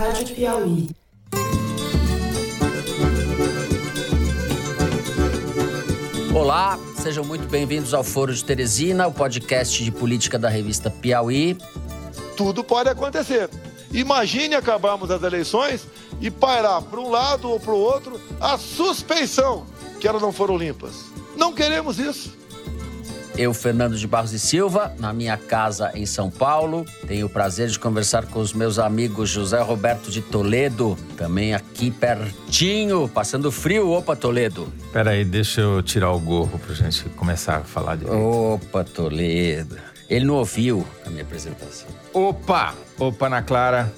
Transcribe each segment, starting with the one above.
Rádio Piauí. Olá, sejam muito bem-vindos ao Foro de Teresina, o podcast de política da revista Piauí. Tudo pode acontecer. Imagine acabarmos as eleições e pairar para um lado ou para o outro a suspeição que elas não foram limpas. Não queremos isso. Eu, Fernando de Barros e Silva, na minha casa em São Paulo. Tenho o prazer de conversar com os meus amigos José Roberto de Toledo, também aqui pertinho, passando frio. Opa, Toledo. Peraí, deixa eu tirar o gorro pra gente começar a falar de. Opa, Toledo. Ele não ouviu a minha apresentação. Opa! Opa, Ana Clara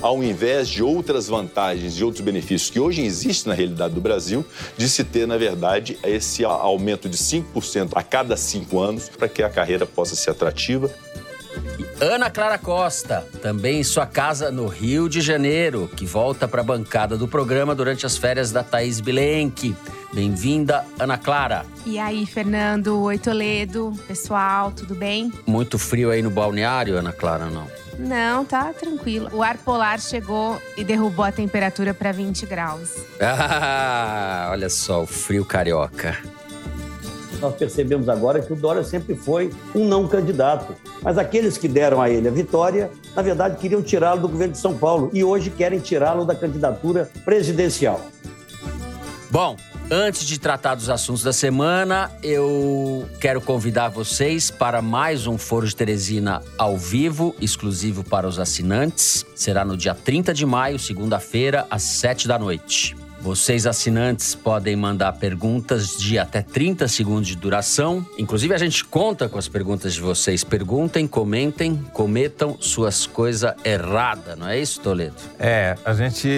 ao invés de outras vantagens e outros benefícios que hoje existem na realidade do Brasil, de se ter, na verdade, esse aumento de 5% a cada cinco anos para que a carreira possa ser atrativa. Ana Clara Costa, também em sua casa no Rio de Janeiro, que volta para a bancada do programa durante as férias da Thaís Bilenque. Bem-vinda, Ana Clara. E aí, Fernando? Oi, Toledo. Pessoal, tudo bem? Muito frio aí no balneário, Ana Clara, não? Não, tá tranquilo. O ar polar chegou e derrubou a temperatura para 20 graus. Ah, olha só, o frio carioca. Nós percebemos agora que o Dória sempre foi um não candidato. Mas aqueles que deram a ele a vitória, na verdade, queriam tirá-lo do governo de São Paulo e hoje querem tirá-lo da candidatura presidencial. Bom, Antes de tratar dos assuntos da semana, eu quero convidar vocês para mais um Foro de Teresina ao vivo, exclusivo para os assinantes. Será no dia 30 de maio, segunda-feira, às 7 da noite. Vocês assinantes podem mandar perguntas de até 30 segundos de duração. Inclusive, a gente conta com as perguntas de vocês. Perguntem, comentem, cometam suas coisas erradas, não é isso, Toledo? É, a gente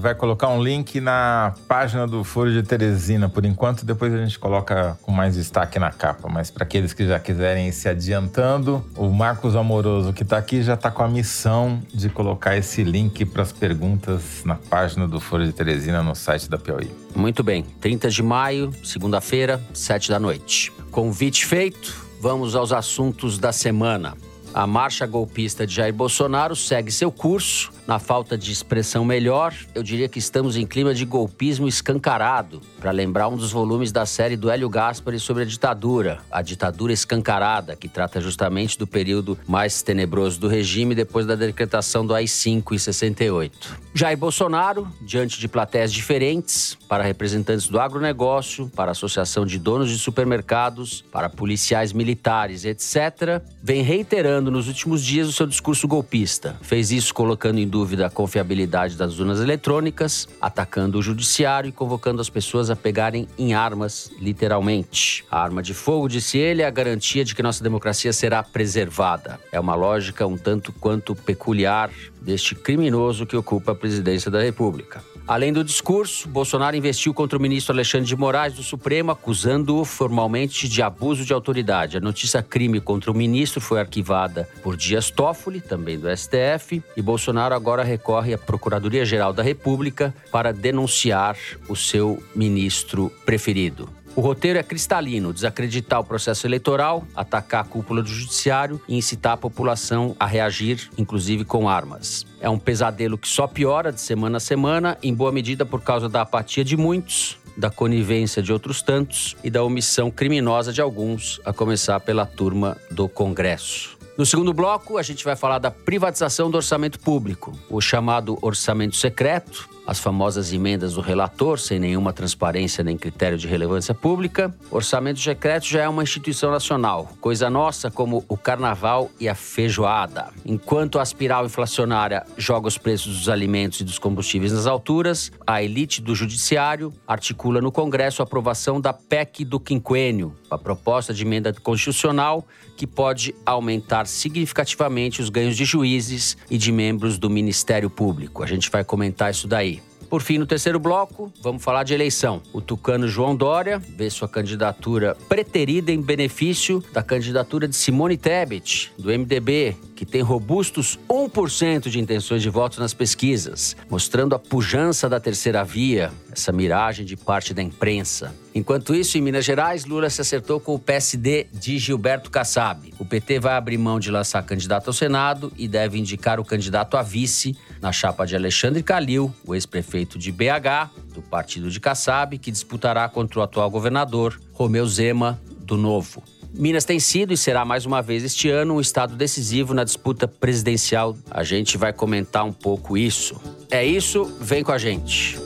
vai colocar um link na página do Foro de Teresina por enquanto, depois a gente coloca com mais destaque na capa. Mas para aqueles que já quiserem ir se adiantando, o Marcos Amoroso que está aqui já está com a missão de colocar esse link para as perguntas na página do Foro de Teresina no no site da Piauí. Muito bem, 30 de maio, segunda-feira, 7 da noite. Convite feito, vamos aos assuntos da semana. A marcha golpista de Jair Bolsonaro segue seu curso. Na falta de expressão melhor, eu diria que estamos em clima de golpismo escancarado, para lembrar um dos volumes da série do Hélio Gaspari sobre a ditadura, a ditadura escancarada, que trata justamente do período mais tenebroso do regime depois da decretação do AI-5 em 68. Jair Bolsonaro, diante de plateias diferentes, para representantes do agronegócio, para a Associação de Donos de Supermercados, para policiais militares, etc., vem reiterando nos últimos dias o seu discurso golpista. Fez isso colocando em dúvida a confiabilidade das urnas eletrônicas, atacando o judiciário e convocando as pessoas a pegarem em armas, literalmente. A arma de fogo, disse ele, é a garantia de que nossa democracia será preservada. É uma lógica um tanto quanto peculiar deste criminoso que ocupa a presidência da República. Além do discurso, Bolsonaro investiu contra o ministro Alexandre de Moraes do Supremo, acusando-o formalmente de abuso de autoridade. A notícia crime contra o ministro foi arquivada por Dias Toffoli, também do STF, e Bolsonaro agora recorre à Procuradoria-Geral da República para denunciar o seu ministro preferido. O roteiro é cristalino: desacreditar o processo eleitoral, atacar a cúpula do judiciário e incitar a população a reagir, inclusive com armas. É um pesadelo que só piora de semana a semana, em boa medida por causa da apatia de muitos, da conivência de outros tantos e da omissão criminosa de alguns, a começar pela turma do Congresso. No segundo bloco, a gente vai falar da privatização do orçamento público, o chamado orçamento secreto, as famosas emendas do relator, sem nenhuma transparência nem critério de relevância pública. Orçamento secreto já é uma instituição nacional, coisa nossa como o carnaval e a feijoada. Enquanto a espiral inflacionária joga os preços dos alimentos e dos combustíveis nas alturas, a elite do judiciário articula no Congresso a aprovação da PEC do quinquênio, a proposta de emenda constitucional que pode aumentar significativamente os ganhos de juízes e de membros do Ministério Público. A gente vai comentar isso daí. Por fim, no terceiro bloco, vamos falar de eleição. O tucano João Dória vê sua candidatura preterida em benefício da candidatura de Simone Tebet, do MDB, que tem robustos 1% de intenções de voto nas pesquisas, mostrando a pujança da terceira via, essa miragem de parte da imprensa. Enquanto isso, em Minas Gerais, Lula se acertou com o PSD de Gilberto Kassab. O PT vai abrir mão de lançar candidato ao Senado e deve indicar o candidato a vice na chapa de Alexandre Calil, o ex-prefeito de BH, do partido de Kassab, que disputará contra o atual governador, Romeu Zema, do Novo. Minas tem sido e será mais uma vez este ano um estado decisivo na disputa presidencial. A gente vai comentar um pouco isso. É isso, vem com a gente.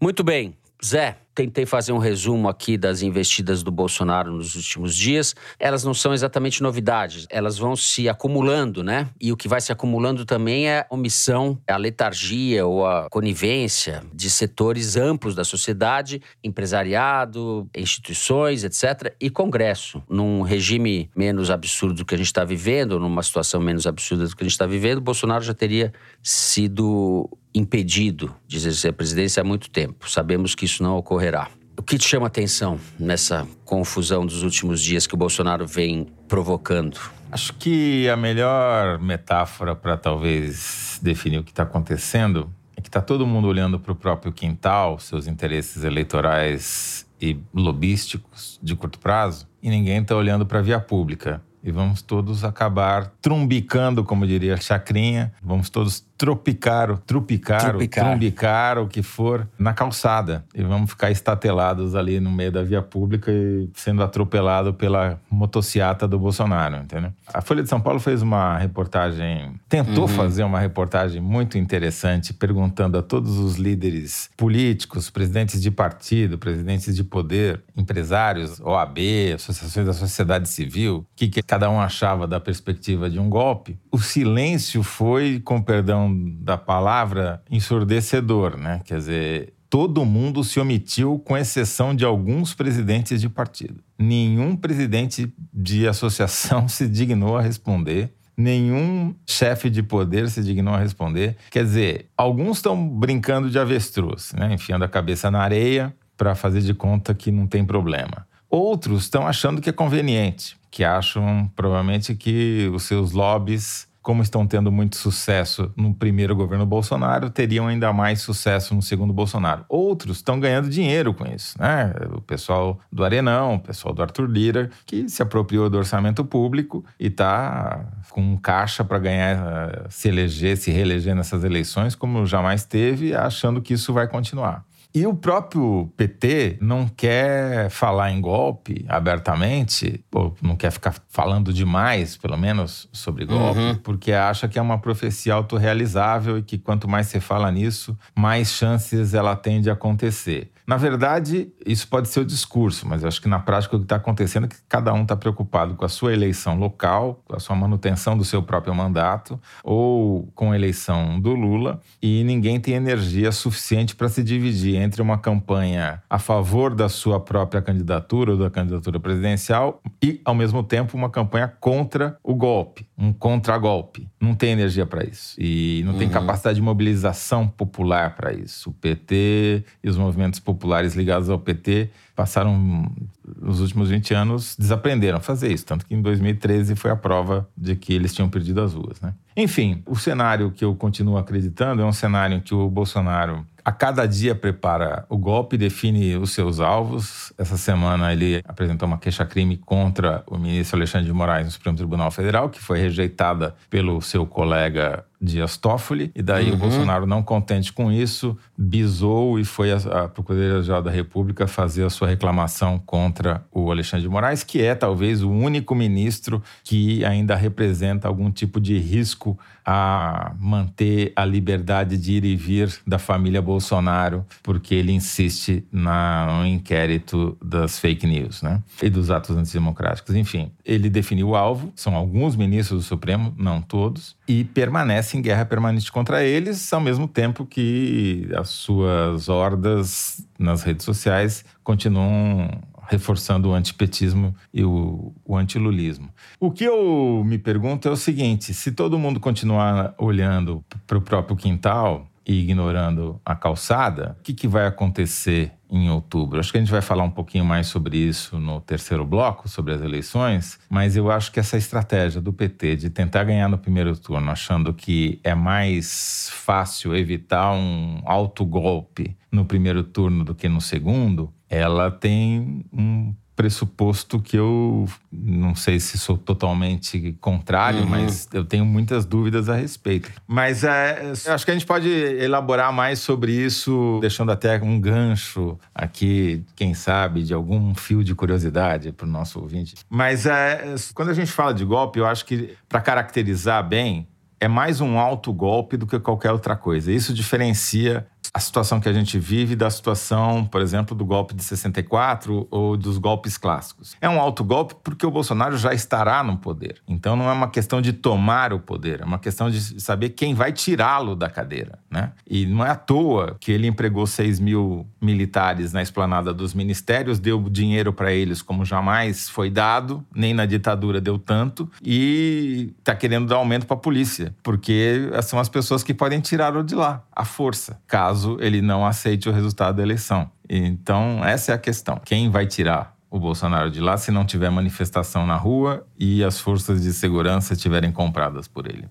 Muito bem, Zé, tentei fazer um resumo aqui das investidas do Bolsonaro nos últimos dias. Elas não são exatamente novidades, elas vão se acumulando, né? E o que vai se acumulando também é a omissão, a letargia ou a conivência de setores amplos da sociedade, empresariado, instituições, etc., e Congresso. Num regime menos absurdo do que a gente está vivendo, numa situação menos absurda do que a gente está vivendo, Bolsonaro já teria sido impedido de exercer a presidência há muito tempo. Sabemos que isso não O que te chama atenção nessa confusão dos últimos dias que o Bolsonaro vem provocando? Acho que a melhor metáfora para talvez definir o que está acontecendo é que está todo mundo olhando para o próprio quintal, seus interesses eleitorais e lobísticos de curto prazo, e ninguém está olhando para a via pública. E vamos todos acabar trumbicando, como diria Chacrinha, vamos todos tropicar, trupicar, trupicar. trumbicar, o que for, na calçada. E vamos ficar estatelados ali no meio da via pública e sendo atropelado pela motociata do Bolsonaro, entendeu? A Folha de São Paulo fez uma reportagem, tentou uhum. fazer uma reportagem muito interessante, perguntando a todos os líderes políticos, presidentes de partido, presidentes de poder, empresários, OAB, associações da sociedade civil, o que, que cada um achava da perspectiva de um golpe. O silêncio foi, com perdão da palavra ensurdecedor, né? Quer dizer, todo mundo se omitiu, com exceção de alguns presidentes de partido. Nenhum presidente de associação se dignou a responder. Nenhum chefe de poder se dignou a responder. Quer dizer, alguns estão brincando de avestruz, né? enfiando a cabeça na areia para fazer de conta que não tem problema. Outros estão achando que é conveniente, que acham provavelmente que os seus lobbies como estão tendo muito sucesso no primeiro governo Bolsonaro, teriam ainda mais sucesso no segundo Bolsonaro. Outros estão ganhando dinheiro com isso, né? O pessoal do Arenão, o pessoal do Arthur Lira, que se apropriou do orçamento público e está com um caixa para ganhar, se eleger, se reeleger nessas eleições, como jamais teve, achando que isso vai continuar. E o próprio PT não quer falar em golpe abertamente, ou não quer ficar falando demais, pelo menos, sobre golpe, uhum. porque acha que é uma profecia autorrealizável e que quanto mais você fala nisso, mais chances ela tem de acontecer. Na verdade, isso pode ser o discurso, mas eu acho que na prática o que está acontecendo é que cada um está preocupado com a sua eleição local, com a sua manutenção do seu próprio mandato, ou com a eleição do Lula, e ninguém tem energia suficiente para se dividir entre uma campanha a favor da sua própria candidatura ou da candidatura presidencial e, ao mesmo tempo, uma campanha contra o golpe, um contragolpe. Não tem energia para isso e não uhum. tem capacidade de mobilização popular para isso. O PT e os movimentos populares populares ligados ao PT passaram, nos últimos 20 anos, desaprenderam a fazer isso. Tanto que em 2013 foi a prova de que eles tinham perdido as ruas. Né? Enfim, o cenário que eu continuo acreditando é um cenário em que o Bolsonaro a cada dia prepara o golpe, define os seus alvos. Essa semana ele apresentou uma queixa-crime contra o ministro Alexandre de Moraes no Supremo Tribunal Federal, que foi rejeitada pelo seu colega Dias Toffoli, e daí uhum. o Bolsonaro, não contente com isso, bisou e foi à Procuradoria-Geral da República fazer a sua reclamação contra o Alexandre de Moraes, que é talvez o único ministro que ainda representa algum tipo de risco a manter a liberdade de ir e vir da família Bolsonaro, porque ele insiste na, no inquérito das fake news, né? E dos atos antidemocráticos. Enfim, ele definiu o alvo, são alguns ministros do Supremo, não todos, e permanece em guerra permanente contra eles, ao mesmo tempo que as suas hordas nas redes sociais continuam reforçando o antipetismo e o, o antilulismo. O que eu me pergunto é o seguinte: se todo mundo continuar olhando para o próprio quintal, e ignorando a calçada, o que, que vai acontecer em outubro? Acho que a gente vai falar um pouquinho mais sobre isso no terceiro bloco, sobre as eleições, mas eu acho que essa estratégia do PT de tentar ganhar no primeiro turno, achando que é mais fácil evitar um alto golpe no primeiro turno do que no segundo, ela tem um pressuposto que eu não sei se sou totalmente contrário, uhum. mas eu tenho muitas dúvidas a respeito. Mas é, acho que a gente pode elaborar mais sobre isso, deixando até um gancho aqui, quem sabe, de algum fio de curiosidade para o nosso ouvinte. Mas é, quando a gente fala de golpe, eu acho que para caracterizar bem, é mais um alto golpe do que qualquer outra coisa. Isso diferencia a situação que a gente vive da situação, por exemplo, do golpe de 64 ou dos golpes clássicos. É um alto golpe porque o Bolsonaro já estará no poder. Então não é uma questão de tomar o poder, é uma questão de saber quem vai tirá-lo da cadeira. Né? E não é à toa que ele empregou 6 mil militares na esplanada dos ministérios, deu dinheiro para eles como jamais foi dado, nem na ditadura deu tanto, e está querendo dar aumento para a polícia, porque são as pessoas que podem tirá-lo de lá, à força, caso caso ele não aceite o resultado da eleição. Então, essa é a questão. Quem vai tirar o Bolsonaro de lá se não tiver manifestação na rua e as forças de segurança estiverem compradas por ele?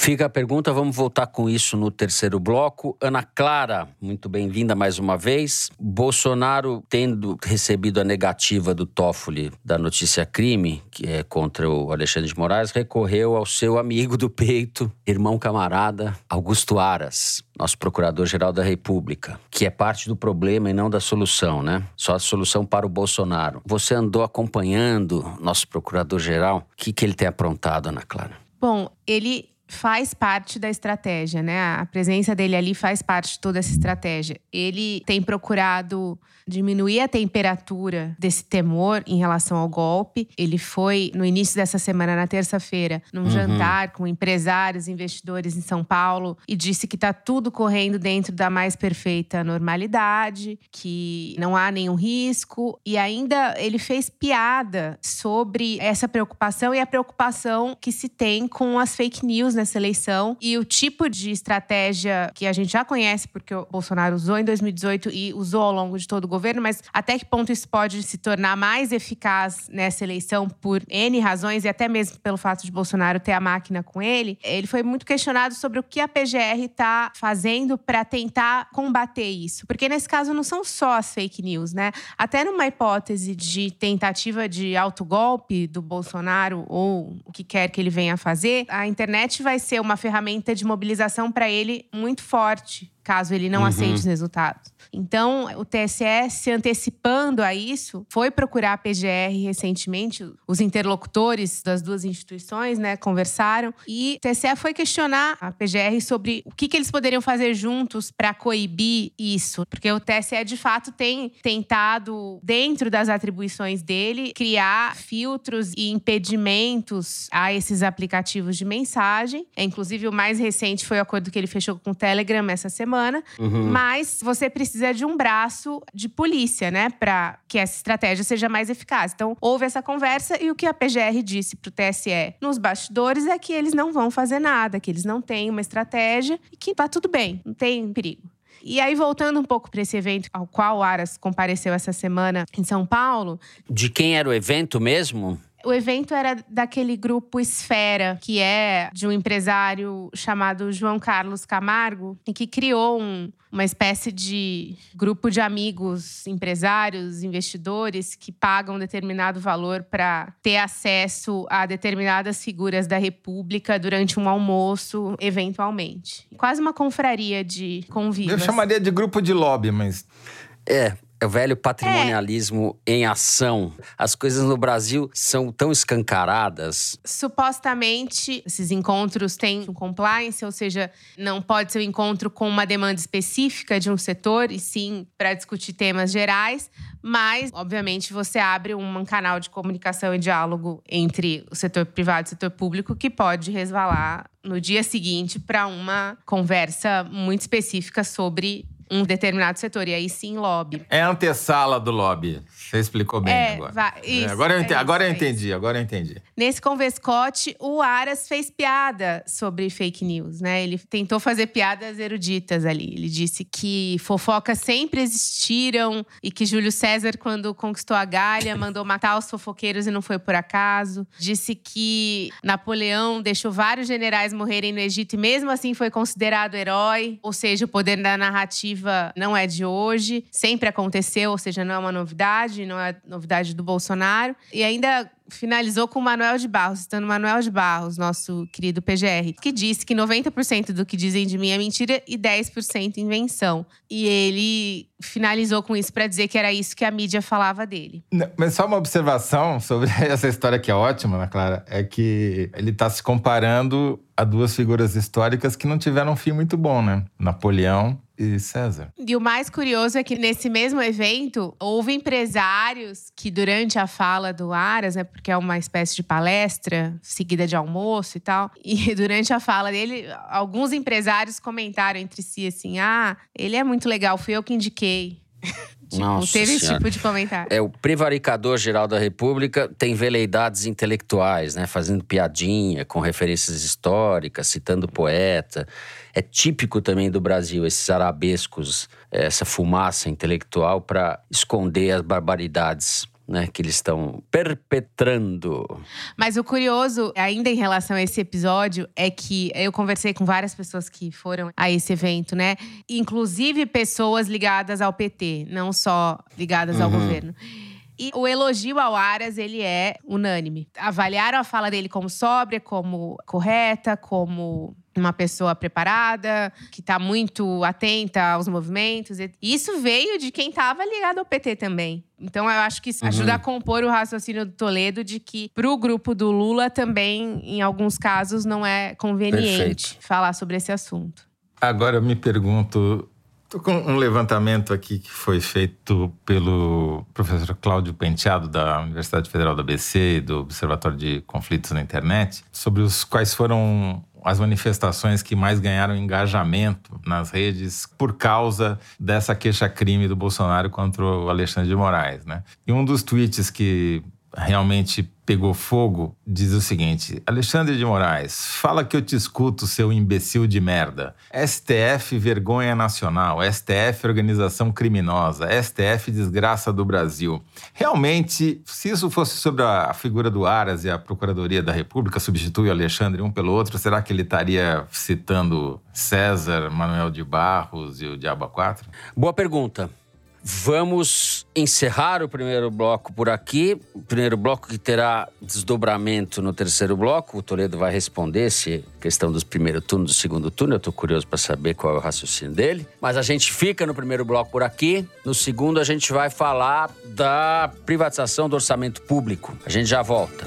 Fica a pergunta, vamos voltar com isso no terceiro bloco. Ana Clara, muito bem-vinda mais uma vez. Bolsonaro, tendo recebido a negativa do Toffoli da notícia crime, que é contra o Alexandre de Moraes, recorreu ao seu amigo do peito, irmão camarada, Augusto Aras, nosso procurador-geral da República, que é parte do problema e não da solução, né? Só a solução para o Bolsonaro. Você andou acompanhando nosso procurador-geral? O que, que ele tem aprontado, Ana Clara? Bom, ele faz parte da estratégia, né? A presença dele ali faz parte de toda essa estratégia. Ele tem procurado diminuir a temperatura desse temor em relação ao golpe. Ele foi, no início dessa semana, na terça-feira, num uhum. jantar com empresários, investidores em São Paulo e disse que está tudo correndo dentro da mais perfeita normalidade, que não há nenhum risco. E ainda ele fez piada sobre essa preocupação e a preocupação que se tem com as fake news nessa eleição e o tipo de estratégia que a gente já conhece, porque o Bolsonaro usou em 2018 e usou ao longo de todo o governo, mas até que ponto isso pode se tornar mais eficaz nessa eleição por N razões e até mesmo pelo fato de Bolsonaro ter a máquina com ele, ele foi muito questionado sobre o que a PGR está fazendo para tentar combater isso. Porque nesse caso não são só as fake news, né? Até numa hipótese de tentativa de autogolpe do Bolsonaro ou o que quer que ele venha fazer, a internet vai ser uma ferramenta de mobilização para ele muito forte caso ele não uhum. aceite os resultados. Então, o TSE, se antecipando a isso, foi procurar a PGR recentemente, os interlocutores das duas instituições, né, conversaram, e o TSE foi questionar a PGR sobre o que, que eles poderiam fazer juntos para coibir isso, porque o TSE, de fato, tem tentado, dentro das atribuições dele, criar filtros e impedimentos a esses aplicativos de mensagem. Inclusive, o mais recente foi o acordo que ele fechou com o Telegram essa semana semana, uhum. mas você precisa de um braço de polícia, né, para que essa estratégia seja mais eficaz. Então, houve essa conversa e o que a PGR disse para o TSE nos bastidores é que eles não vão fazer nada, que eles não têm uma estratégia e que tá tudo bem, não tem perigo. E aí, voltando um pouco para esse evento ao qual o Aras compareceu essa semana em São Paulo. De quem era o evento mesmo? O evento era daquele grupo Esfera, que é de um empresário chamado João Carlos Camargo, e que criou um, uma espécie de grupo de amigos, empresários, investidores que pagam determinado valor para ter acesso a determinadas figuras da República durante um almoço, eventualmente. Quase uma confraria de convívio. Eu chamaria de grupo de lobby, mas. É, é o velho patrimonialismo é. em ação. As coisas no Brasil são tão escancaradas. Supostamente, esses encontros têm um compliance, ou seja, não pode ser um encontro com uma demanda específica de um setor, e sim para discutir temas gerais. Mas, obviamente, você abre um canal de comunicação e diálogo entre o setor privado e o setor público que pode resvalar no dia seguinte para uma conversa muito específica sobre um determinado setor. E aí sim, lobby. É a antessala do lobby. Você explicou bem É, agora. va- É, isso, agora eu, é ente- isso, agora eu é entendi, agora eu entendi. Nesse Convescote, o Aras fez piada sobre fake news, né? Ele tentou fazer piadas eruditas ali. Ele disse que fofocas sempre existiram e que Júlio César, quando conquistou a Gália, mandou matar os fofoqueiros e não foi por acaso. Disse que Napoleão deixou vários generais morrerem no Egito e mesmo assim foi considerado herói. Ou seja, o poder da narrativa não é de hoje, sempre aconteceu, ou seja, não é uma novidade, não é novidade do Bolsonaro. E ainda finalizou com o Manuel de Barros, citando Manuel de Barros, nosso querido PGR, que disse que 90% do que dizem de mim é mentira e 10% invenção. E ele finalizou com isso para dizer que era isso que a mídia falava dele. Não, Mas só uma observação sobre essa história que é ótima, Ana Clara, é que ele está se comparando a duas figuras históricas que não tiveram um fim muito bom, né? Napoleão César. E o mais curioso é que nesse mesmo evento, houve empresários que, durante a fala do Aras, né, porque é uma espécie de palestra seguida de almoço e tal, e durante a fala dele, alguns empresários comentaram entre si assim: ah, ele é muito legal, fui eu que indiquei. Tipo, Nossa teve esse Senhora. tipo de comentário. É, o prevaricador geral da República tem veleidades intelectuais, né? Fazendo piadinha com referências históricas, citando poeta. É típico também do Brasil esses arabescos, essa fumaça intelectual para esconder as barbaridades. Né, que eles estão perpetrando. Mas o curioso, ainda em relação a esse episódio, é que eu conversei com várias pessoas que foram a esse evento, né? Inclusive pessoas ligadas ao PT, não só ligadas ao governo. E o elogio ao Aras, ele é unânime. Avaliaram a fala dele como sóbria, como correta, como uma pessoa preparada, que está muito atenta aos movimentos. E Isso veio de quem estava ligado ao PT também. Então eu acho que isso ajuda a compor o raciocínio do Toledo de que para o grupo do Lula também, em alguns casos, não é conveniente Perfeito. falar sobre esse assunto. Agora eu me pergunto. Tô com um levantamento aqui que foi feito pelo professor Cláudio Penteado, da Universidade Federal da ABC do Observatório de Conflitos na Internet, sobre os quais foram as manifestações que mais ganharam engajamento nas redes por causa dessa queixa-crime do Bolsonaro contra o Alexandre de Moraes, né? E um dos tweets que realmente pegou fogo diz o seguinte: Alexandre de Moraes, fala que eu te escuto, seu imbecil de merda. STF vergonha nacional, STF organização criminosa, STF desgraça do Brasil. Realmente, se isso fosse sobre a figura do Aras e a Procuradoria da República substitui o Alexandre um pelo outro, será que ele estaria citando César, Manuel de Barros e o Diabo 4? Boa pergunta. Vamos encerrar o primeiro bloco por aqui. O primeiro bloco que terá desdobramento no terceiro bloco. O Toledo vai responder se questão dos primeiro turno, do segundo turno. Eu estou curioso para saber qual é o raciocínio dele. Mas a gente fica no primeiro bloco por aqui. No segundo, a gente vai falar da privatização do orçamento público. A gente já volta.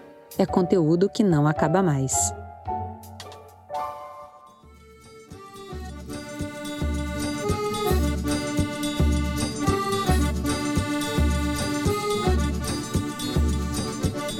é conteúdo que não acaba mais.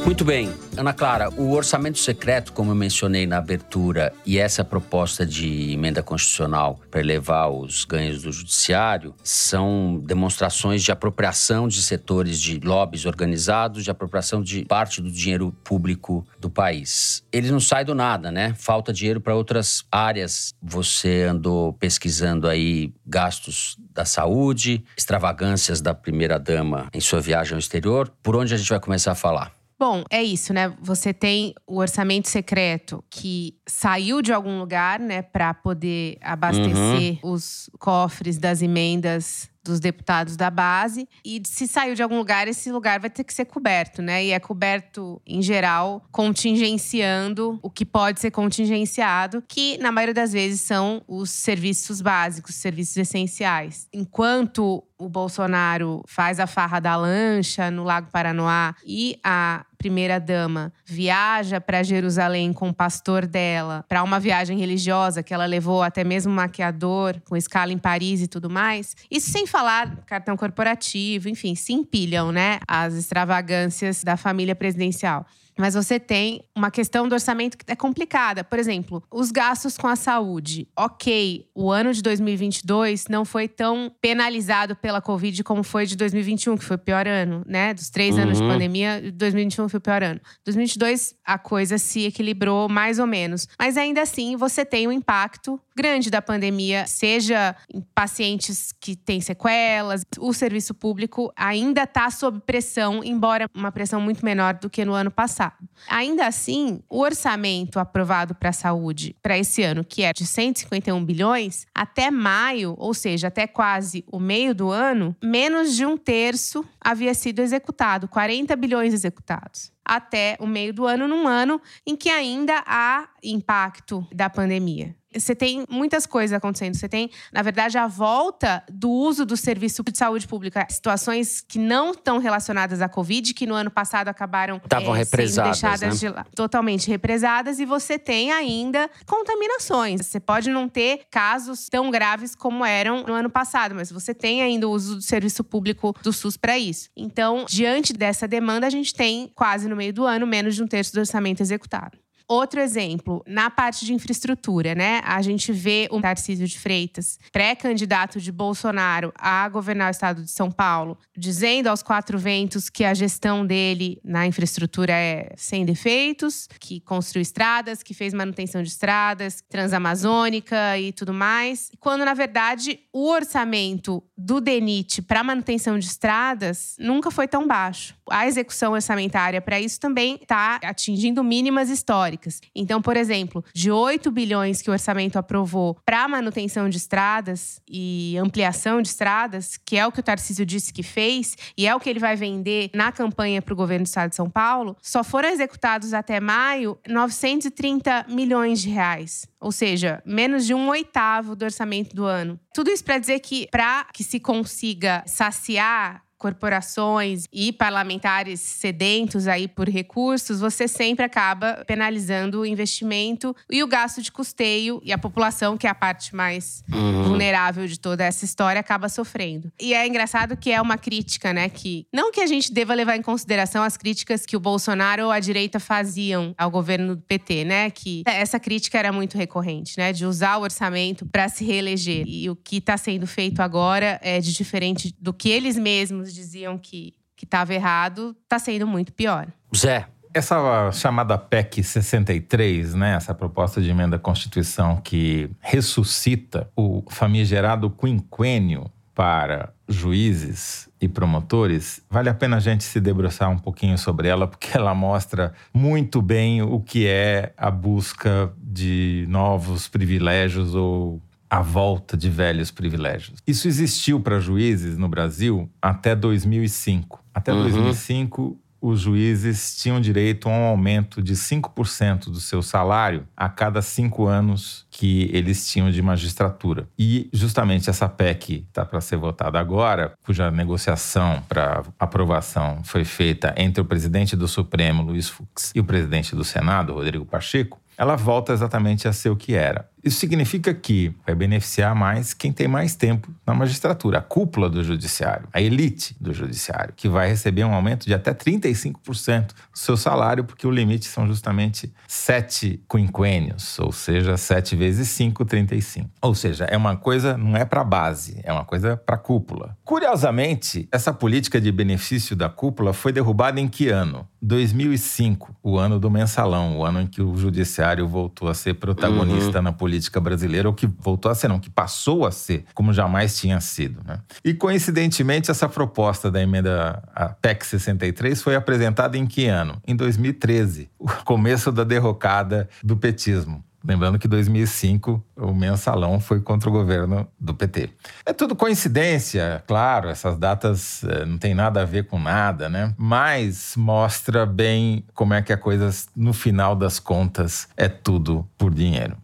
Muito bem, Ana Clara, o orçamento secreto, como eu mencionei na abertura, e essa proposta de emenda constitucional para elevar os ganhos do judiciário são demonstrações de apropriação de setores de lobbies organizados, de apropriação de parte do dinheiro público do país. Eles não saem do nada, né? Falta dinheiro para outras áreas. Você andou pesquisando aí gastos da saúde, extravagâncias da primeira-dama em sua viagem ao exterior. Por onde a gente vai começar a falar? Bom, é isso, né? Você tem o orçamento secreto que saiu de algum lugar, né, para poder abastecer os cofres das emendas dos deputados da base. E se saiu de algum lugar, esse lugar vai ter que ser coberto, né? E é coberto, em geral, contingenciando o que pode ser contingenciado, que na maioria das vezes são os serviços básicos, serviços essenciais. Enquanto o Bolsonaro faz a farra da lancha no Lago Paranoá e a primeira-dama viaja para Jerusalém com o pastor dela para uma viagem religiosa que ela levou até mesmo maquiador, com escala em Paris e tudo mais. Isso sem falar cartão corporativo, enfim, se empilham, né, as extravagâncias da família presidencial. Mas você tem uma questão do orçamento que é complicada. Por exemplo, os gastos com a saúde. Ok, o ano de 2022 não foi tão penalizado pela Covid como foi de 2021, que foi o pior ano, né? Dos três uhum. anos de uhum. pandemia, 2021 foi o pior ano. 2022, a coisa se equilibrou mais ou menos. Mas ainda assim, você tem um impacto grande da pandemia, seja em pacientes que têm sequelas, o serviço público ainda está sob pressão, embora uma pressão muito menor do que no ano passado. Ainda assim, o orçamento aprovado para a saúde para esse ano, que é de 151 bilhões, até maio, ou seja, até quase o meio do ano, menos de um terço havia sido executado, 40 bilhões executados até o meio do ano, num ano em que ainda há impacto da pandemia você tem muitas coisas acontecendo. Você tem, na verdade, a volta do uso do serviço de saúde pública, situações que não estão relacionadas à Covid, que no ano passado acabaram Estavam é, represadas, deixadas né? de, totalmente represadas, e você tem ainda contaminações. Você pode não ter casos tão graves como eram no ano passado, mas você tem ainda o uso do serviço público do SUS para isso. Então, diante dessa demanda, a gente tem quase no meio do ano menos de um terço do orçamento executado. Outro exemplo, na parte de infraestrutura, né? A gente vê o Tarcísio de Freitas, pré-candidato de Bolsonaro a governar o estado de São Paulo, dizendo aos quatro ventos que a gestão dele na infraestrutura é sem defeitos, que construiu estradas, que fez manutenção de estradas, transamazônica e tudo mais. Quando, na verdade, o orçamento do DENIT para manutenção de estradas nunca foi tão baixo. A execução orçamentária para isso também está atingindo mínimas históricas. Então, por exemplo, de 8 bilhões que o orçamento aprovou para manutenção de estradas e ampliação de estradas, que é o que o Tarcísio disse que fez e é o que ele vai vender na campanha para o governo do estado de São Paulo, só foram executados até maio 930 milhões de reais. Ou seja, menos de um oitavo do orçamento do ano. Tudo isso para dizer que, para que se consiga saciar corporações e parlamentares sedentos aí por recursos, você sempre acaba penalizando o investimento e o gasto de custeio e a população, que é a parte mais uhum. vulnerável de toda essa história, acaba sofrendo. E é engraçado que é uma crítica, né, que não que a gente deva levar em consideração as críticas que o Bolsonaro ou a direita faziam ao governo do PT, né, que essa crítica era muito recorrente, né, de usar o orçamento para se reeleger. E o que está sendo feito agora é de diferente do que eles mesmos diziam que estava errado, está sendo muito pior. Zé, essa chamada PEC 63, né, essa proposta de emenda à Constituição que ressuscita o famigerado quinquênio para juízes e promotores, vale a pena a gente se debruçar um pouquinho sobre ela, porque ela mostra muito bem o que é a busca de novos privilégios ou a volta de velhos privilégios. Isso existiu para juízes no Brasil até 2005. Até uhum. 2005, os juízes tinham direito a um aumento de 5% do seu salário a cada cinco anos que eles tinham de magistratura. E justamente essa PEC está para ser votada agora, cuja negociação para aprovação foi feita entre o presidente do Supremo, Luiz Fux, e o presidente do Senado, Rodrigo Pacheco, ela volta exatamente a ser o que era. Isso significa que vai beneficiar mais quem tem mais tempo na magistratura, a cúpula do judiciário, a elite do judiciário, que vai receber um aumento de até 35% do seu salário, porque o limite são justamente sete quinquênios, ou seja, sete vezes cinco, 35. Ou seja, é uma coisa, não é para base, é uma coisa para cúpula. Curiosamente, essa política de benefício da cúpula foi derrubada em que ano? 2005, o ano do mensalão, o ano em que o judiciário voltou a ser protagonista uhum. na política política brasileira, ou que voltou a ser, não, que passou a ser, como jamais tinha sido. Né? E, coincidentemente, essa proposta da emenda a PEC 63 foi apresentada em que ano? Em 2013, o começo da derrocada do petismo. Lembrando que 2005 o mensalão foi contra o governo do PT. É tudo coincidência, claro, essas datas é, não tem nada a ver com nada, né? Mas mostra bem como é que a coisa, no final das contas, é tudo por dinheiro.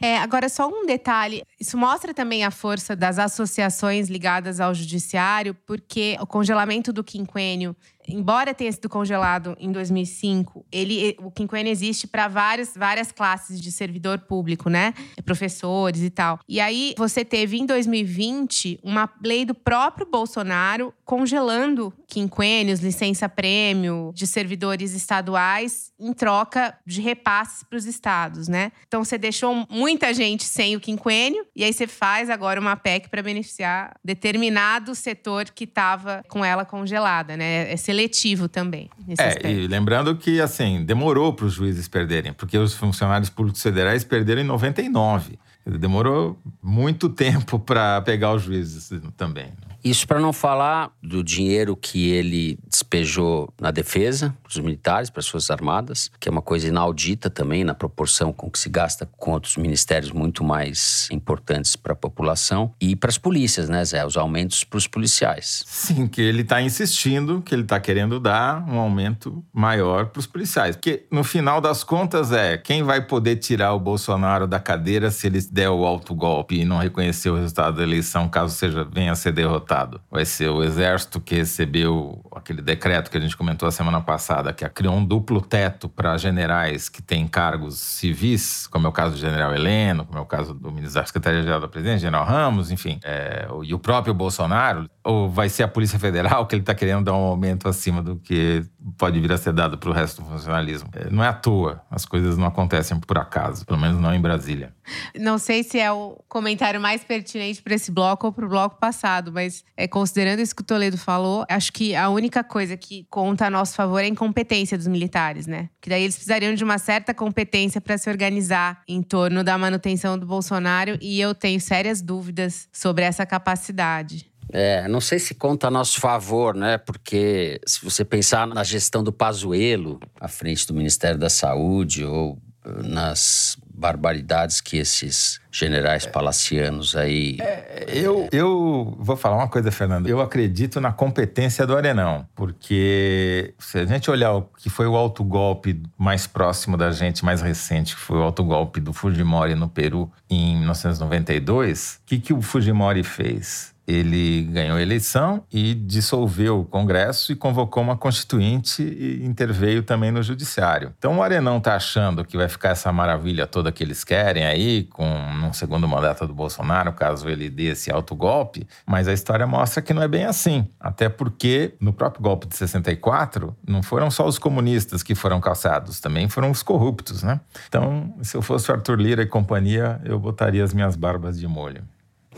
É, agora, só um detalhe: isso mostra também a força das associações ligadas ao judiciário, porque o congelamento do quinquênio embora tenha sido congelado em 2005, ele, o quinquênio existe para várias, várias classes de servidor público, né? Professores e tal. E aí você teve em 2020 uma lei do próprio Bolsonaro congelando quinquênios, licença-prêmio de servidores estaduais em troca de repasses para os estados, né? Então você deixou muita gente sem o quinquênio e aí você faz agora uma PEC para beneficiar determinado setor que estava com ela congelada, né? É seletivo também. é, aspecto. e lembrando que, assim, demorou para os juízes perderem, porque os funcionários públicos federais perderam em 99. Demorou muito tempo para pegar os juízes também. Né? Isso para não falar do dinheiro que ele despejou na defesa, para os militares, para as Forças Armadas, que é uma coisa inaudita também na proporção com que se gasta com outros ministérios muito mais importantes para a população, e para as polícias, né, Zé? Os aumentos para os policiais. Sim, que ele está insistindo, que ele está querendo dar um aumento maior para os policiais. Porque no final das contas é quem vai poder tirar o Bolsonaro da cadeira se ele der o alto golpe e não reconhecer o resultado da eleição, caso seja venha a ser derrotado Vai ser o exército que recebeu aquele decreto que a gente comentou a semana passada, que criou um duplo teto para generais que têm cargos civis, como é o caso do general Heleno, como é o caso do ministro da Secretaria-Geral da Presidência, general Ramos, enfim, é, e o próprio Bolsonaro, ou vai ser a Polícia Federal que ele está querendo dar um aumento acima do que pode vir a ser dado para o resto do funcionalismo. É, não é à toa, as coisas não acontecem por acaso, pelo menos não em Brasília. Não sei se é o comentário mais pertinente para esse bloco ou para o bloco passado, mas é, considerando isso que o Toledo falou, acho que a única coisa que conta a nosso favor é a incompetência dos militares, né? Que daí eles precisariam de uma certa competência para se organizar em torno da manutenção do Bolsonaro e eu tenho sérias dúvidas sobre essa capacidade. É, não sei se conta a nosso favor, né? Porque se você pensar na gestão do Pazuello à frente do Ministério da Saúde ou nas barbaridades que esses generais palacianos aí. É, eu, eu vou falar uma coisa, Fernando. Eu acredito na competência do Arenão, porque se a gente olhar o que foi o autogolpe mais próximo da gente, mais recente, que foi o autogolpe do Fujimori no Peru em 1992, o que, que o Fujimori fez? Ele ganhou a eleição e dissolveu o Congresso e convocou uma constituinte e interveio também no Judiciário. Então o Arenão está achando que vai ficar essa maravilha toda que eles querem aí, com um segundo mandato do Bolsonaro, caso ele dê esse autogolpe, mas a história mostra que não é bem assim. Até porque no próprio golpe de 64, não foram só os comunistas que foram calçados, também foram os corruptos, né? Então, se eu fosse Arthur Lira e companhia, eu botaria as minhas barbas de molho.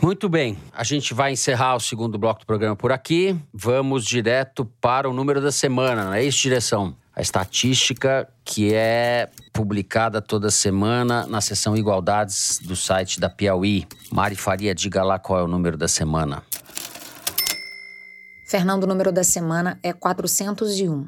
Muito bem, a gente vai encerrar o segundo bloco do programa por aqui. Vamos direto para o número da semana, não é isso, direção? A estatística que é publicada toda semana na seção Igualdades do site da Piauí. Mari Faria, diga lá qual é o número da semana. Fernando, o número da semana é 401.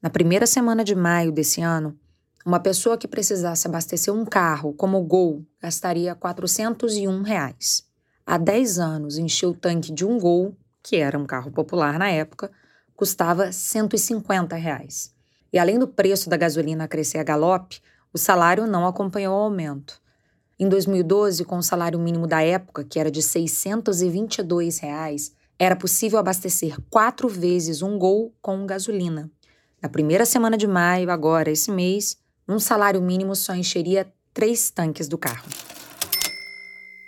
Na primeira semana de maio desse ano, uma pessoa que precisasse abastecer um carro como Gol gastaria 401 reais há 10 anos encher o tanque de um Gol, que era um carro popular na época, custava 150 reais. E além do preço da gasolina crescer a galope, o salário não acompanhou o aumento. Em 2012, com o salário mínimo da época, que era de 622 reais, era possível abastecer quatro vezes um Gol com gasolina. Na primeira semana de maio, agora, esse mês, um salário mínimo só encheria três tanques do carro.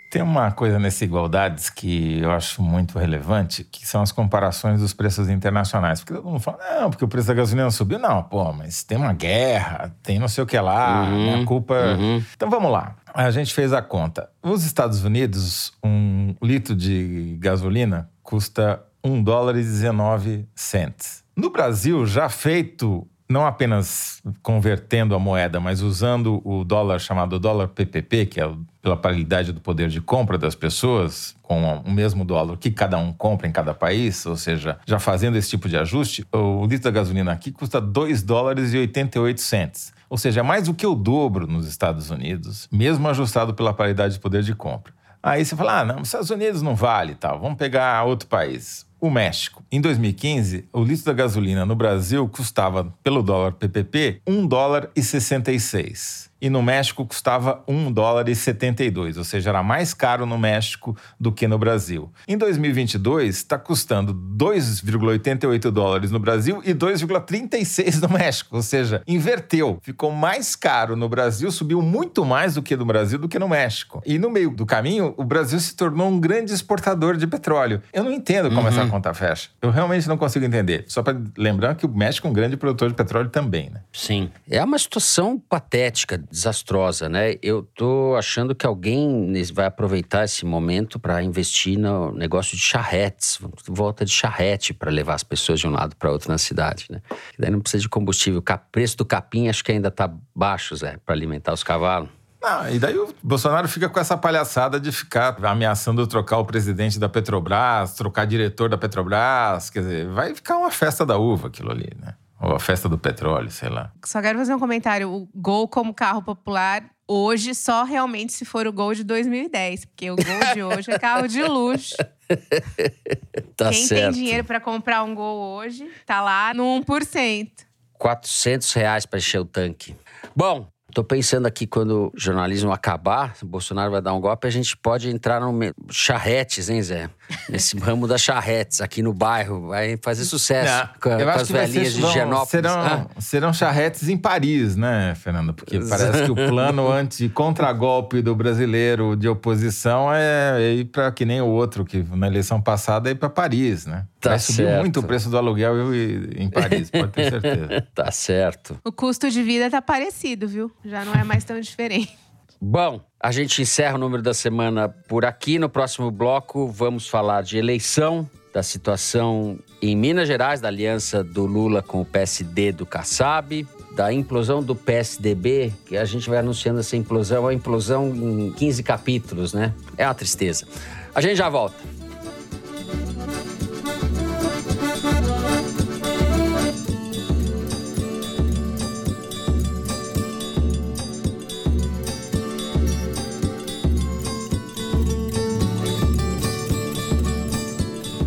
Tem uma coisa nessa igualdades que eu acho muito relevante, que são as comparações dos preços internacionais. Porque todo mundo fala, não, porque o preço da gasolina subiu. Não, pô, mas tem uma guerra, tem não sei o que lá, uhum, a culpa... Uhum. Então vamos lá, a gente fez a conta. Nos Estados Unidos, um litro de gasolina custa 1 dólar e 19 cents. No Brasil, já feito não apenas convertendo a moeda, mas usando o dólar chamado dólar PPP, que é pela paridade do poder de compra das pessoas, com o mesmo dólar que cada um compra em cada país, ou seja, já fazendo esse tipo de ajuste, o litro da gasolina aqui custa 2 dólares e 88 cents. Ou seja, é mais do que o dobro nos Estados Unidos, mesmo ajustado pela paridade de poder de compra. Aí você fala, ah, não, os Estados Unidos não vale tal, vamos pegar outro país. O México. Em 2015, o litro da gasolina no Brasil custava, pelo dólar PPP, 1 dólar e 66 e no México custava 1 dólar e 72, ou seja, era mais caro no México do que no Brasil. Em 2022, está custando 2,88 dólares no Brasil e 2,36 no México, ou seja, inverteu. Ficou mais caro no Brasil, subiu muito mais do que no Brasil do que no México. E no meio do caminho, o Brasil se tornou um grande exportador de petróleo. Eu não entendo como uhum. essa conta fecha. Eu realmente não consigo entender. Só para lembrar que o México é um grande produtor de petróleo também, né? Sim. É uma situação patética desastrosa, né? Eu tô achando que alguém vai aproveitar esse momento para investir no negócio de charretes, volta de charrete para levar as pessoas de um lado para outro na cidade, né? E daí não precisa de combustível. O preço do capim acho que ainda tá baixo, Zé, para alimentar os cavalos. Não, e daí o Bolsonaro fica com essa palhaçada de ficar ameaçando trocar o presidente da Petrobras, trocar diretor da Petrobras. Quer dizer, vai ficar uma festa da uva aquilo ali, né? Ou a festa do petróleo, sei lá. Só quero fazer um comentário. O Gol como carro popular hoje só realmente se for o Gol de 2010, porque o Gol de hoje é carro de luxo. tá Quem certo. tem dinheiro para comprar um Gol hoje tá lá no 1%. 400 reais para encher o tanque. Bom, Tô pensando aqui quando o jornalismo acabar, o Bolsonaro vai dar um golpe, a gente pode entrar no charretes, hein, Zé? Nesse ramo das charretes aqui no bairro, vai fazer sucesso Não, com, com as velhinhas de Genópolis. Serão, ah. serão charretes em Paris, né, Fernando? Porque parece que o plano anti-contragolpe do brasileiro de oposição é ir para que nem o outro que na eleição passada é ir para Paris, né? Tá vai subir muito o preço do aluguel em Paris, pode ter certeza. tá certo. O custo de vida tá parecido, viu? Já não é mais tão diferente. Bom, a gente encerra o número da semana por aqui. No próximo bloco, vamos falar de eleição, da situação em Minas Gerais, da aliança do Lula com o PSD do Kassab, da implosão do PSDB, que a gente vai anunciando essa implosão, é uma implosão em 15 capítulos, né? É uma tristeza. A gente já volta.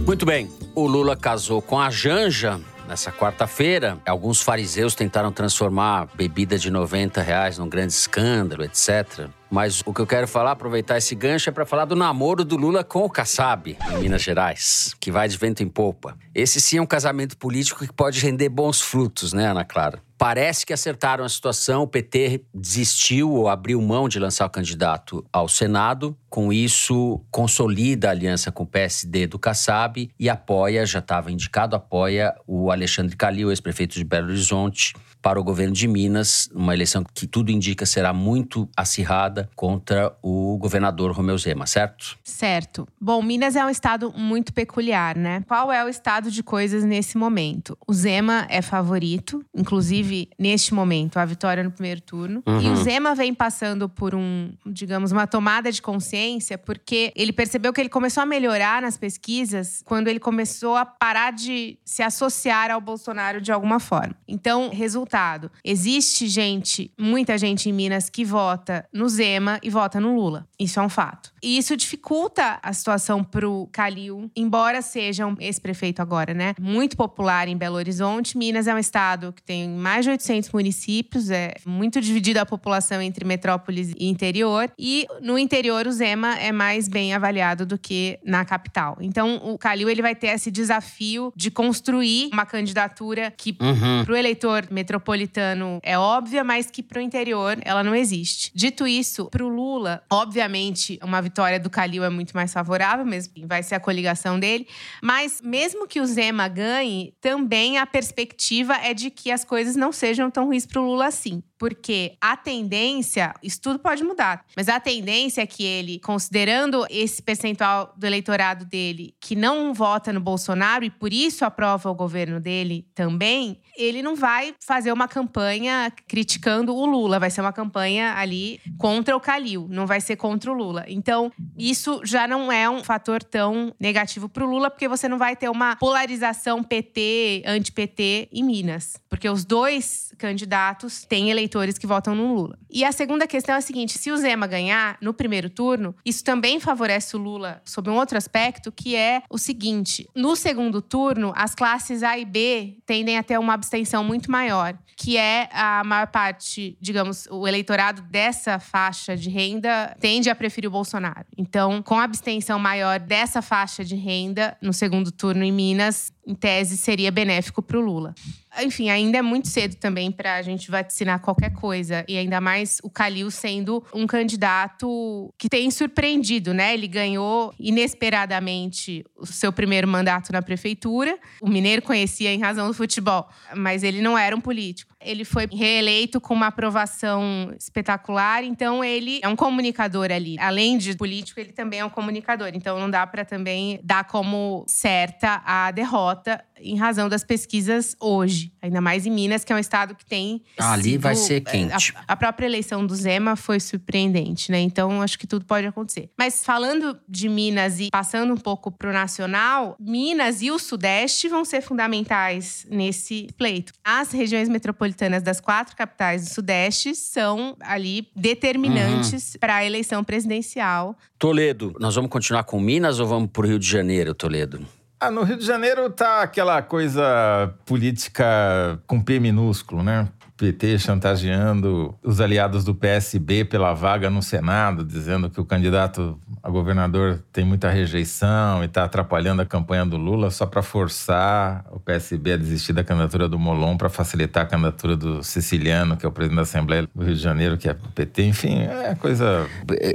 Muito bem. O Lula casou com a Janja nessa quarta-feira. Alguns fariseus tentaram transformar bebida de 90 reais num grande escândalo, etc. Mas o que eu quero falar, aproveitar esse gancho, é para falar do namoro do Lula com o Kassab, em Minas Gerais, que vai de vento em polpa. Esse sim é um casamento político que pode render bons frutos, né, Ana Clara? Parece que acertaram a situação. O PT desistiu ou abriu mão de lançar o candidato ao Senado. Com isso, consolida a aliança com o PSD do Kassab e apoia, já estava indicado, apoia o Alexandre Calil, ex-prefeito de Belo Horizonte, para o governo de Minas, uma eleição que tudo indica será muito acirrada contra o governador Romeu Zema, certo? Certo. Bom, Minas é um estado muito peculiar, né? Qual é o estado de coisas nesse momento? O Zema é favorito, inclusive neste momento, a vitória no primeiro turno. Uhum. E o Zema vem passando por um, digamos, uma tomada de consciência, porque ele percebeu que ele começou a melhorar nas pesquisas quando ele começou a parar de se associar ao Bolsonaro de alguma forma. Então, resultado resultado. Existe gente, muita gente em Minas que vota no Zema e vota no Lula. Isso é um fato. E isso dificulta a situação pro Calil, embora seja um ex-prefeito agora, né? Muito popular em Belo Horizonte. Minas é um estado que tem mais de 800 municípios, é muito dividida a população entre metrópoles e interior. E no interior o Zema é mais bem avaliado do que na capital. Então o Calil ele vai ter esse desafio de construir uma candidatura que uhum. pro eleitor metropolitano é óbvia, mas que pro interior ela não existe. Dito isso, pro Lula, obviamente, uma vitória do Calil é muito mais favorável, mesmo vai ser a coligação dele. Mas mesmo que o Zema ganhe, também a perspectiva é de que as coisas não sejam tão ruins para o Lula assim. porque a tendência, isso tudo pode mudar, mas a tendência é que ele, considerando esse percentual do eleitorado dele que não vota no Bolsonaro e por isso aprova o governo dele também, ele não vai fazer uma campanha criticando o Lula, vai ser uma campanha ali contra o Calil, não vai ser contra o Lula. Então, isso já não é um fator tão negativo para o Lula, porque você não vai ter uma polarização PT, anti-PT em Minas, porque os dois candidatos têm eleitores que votam no Lula. E a segunda questão é a seguinte: se o Zema ganhar no primeiro turno, isso também favorece o Lula sob um outro aspecto, que é o seguinte: no segundo turno, as classes A e B tendem a ter uma abstenção muito maior, que é a maior parte, digamos, o eleitorado dessa faixa de renda tende a preferir o Bolsonaro. Então, com a abstenção maior dessa faixa de renda no segundo turno em Minas, em tese, seria benéfico para o Lula. Enfim, ainda é muito cedo também para a gente vaticinar qualquer coisa. E ainda mais o Calil sendo um candidato que tem surpreendido, né? Ele ganhou inesperadamente o seu primeiro mandato na prefeitura. O Mineiro conhecia em razão do futebol, mas ele não era um político. Ele foi reeleito com uma aprovação espetacular, então ele é um comunicador ali. Além de político, ele também é um comunicador. Então não dá para também dar como certa a derrota em razão das pesquisas hoje. Ainda mais em Minas, que é um estado que tem. Ali sido, vai ser é, quente. A, a, própria eleição do Zema foi surpreendente, né? Então acho que tudo pode acontecer. Mas falando de Minas e passando um pouco pro nacional, Minas e o Sudeste vão ser fundamentais nesse pleito. As regiões metropolitanas das quatro capitais do Sudeste são ali determinantes uhum. para a eleição presidencial. Toledo, nós vamos continuar com Minas ou vamos pro Rio de Janeiro, Toledo? Ah, no Rio de Janeiro tá aquela coisa política com P minúsculo, né? PT chantageando os aliados do PSB pela vaga no Senado, dizendo que o candidato a governador tem muita rejeição e está atrapalhando a campanha do Lula só para forçar o PSB a desistir da candidatura do Molon para facilitar a candidatura do Siciliano, que é o presidente da Assembleia do Rio de Janeiro, que é PT. Enfim, é coisa.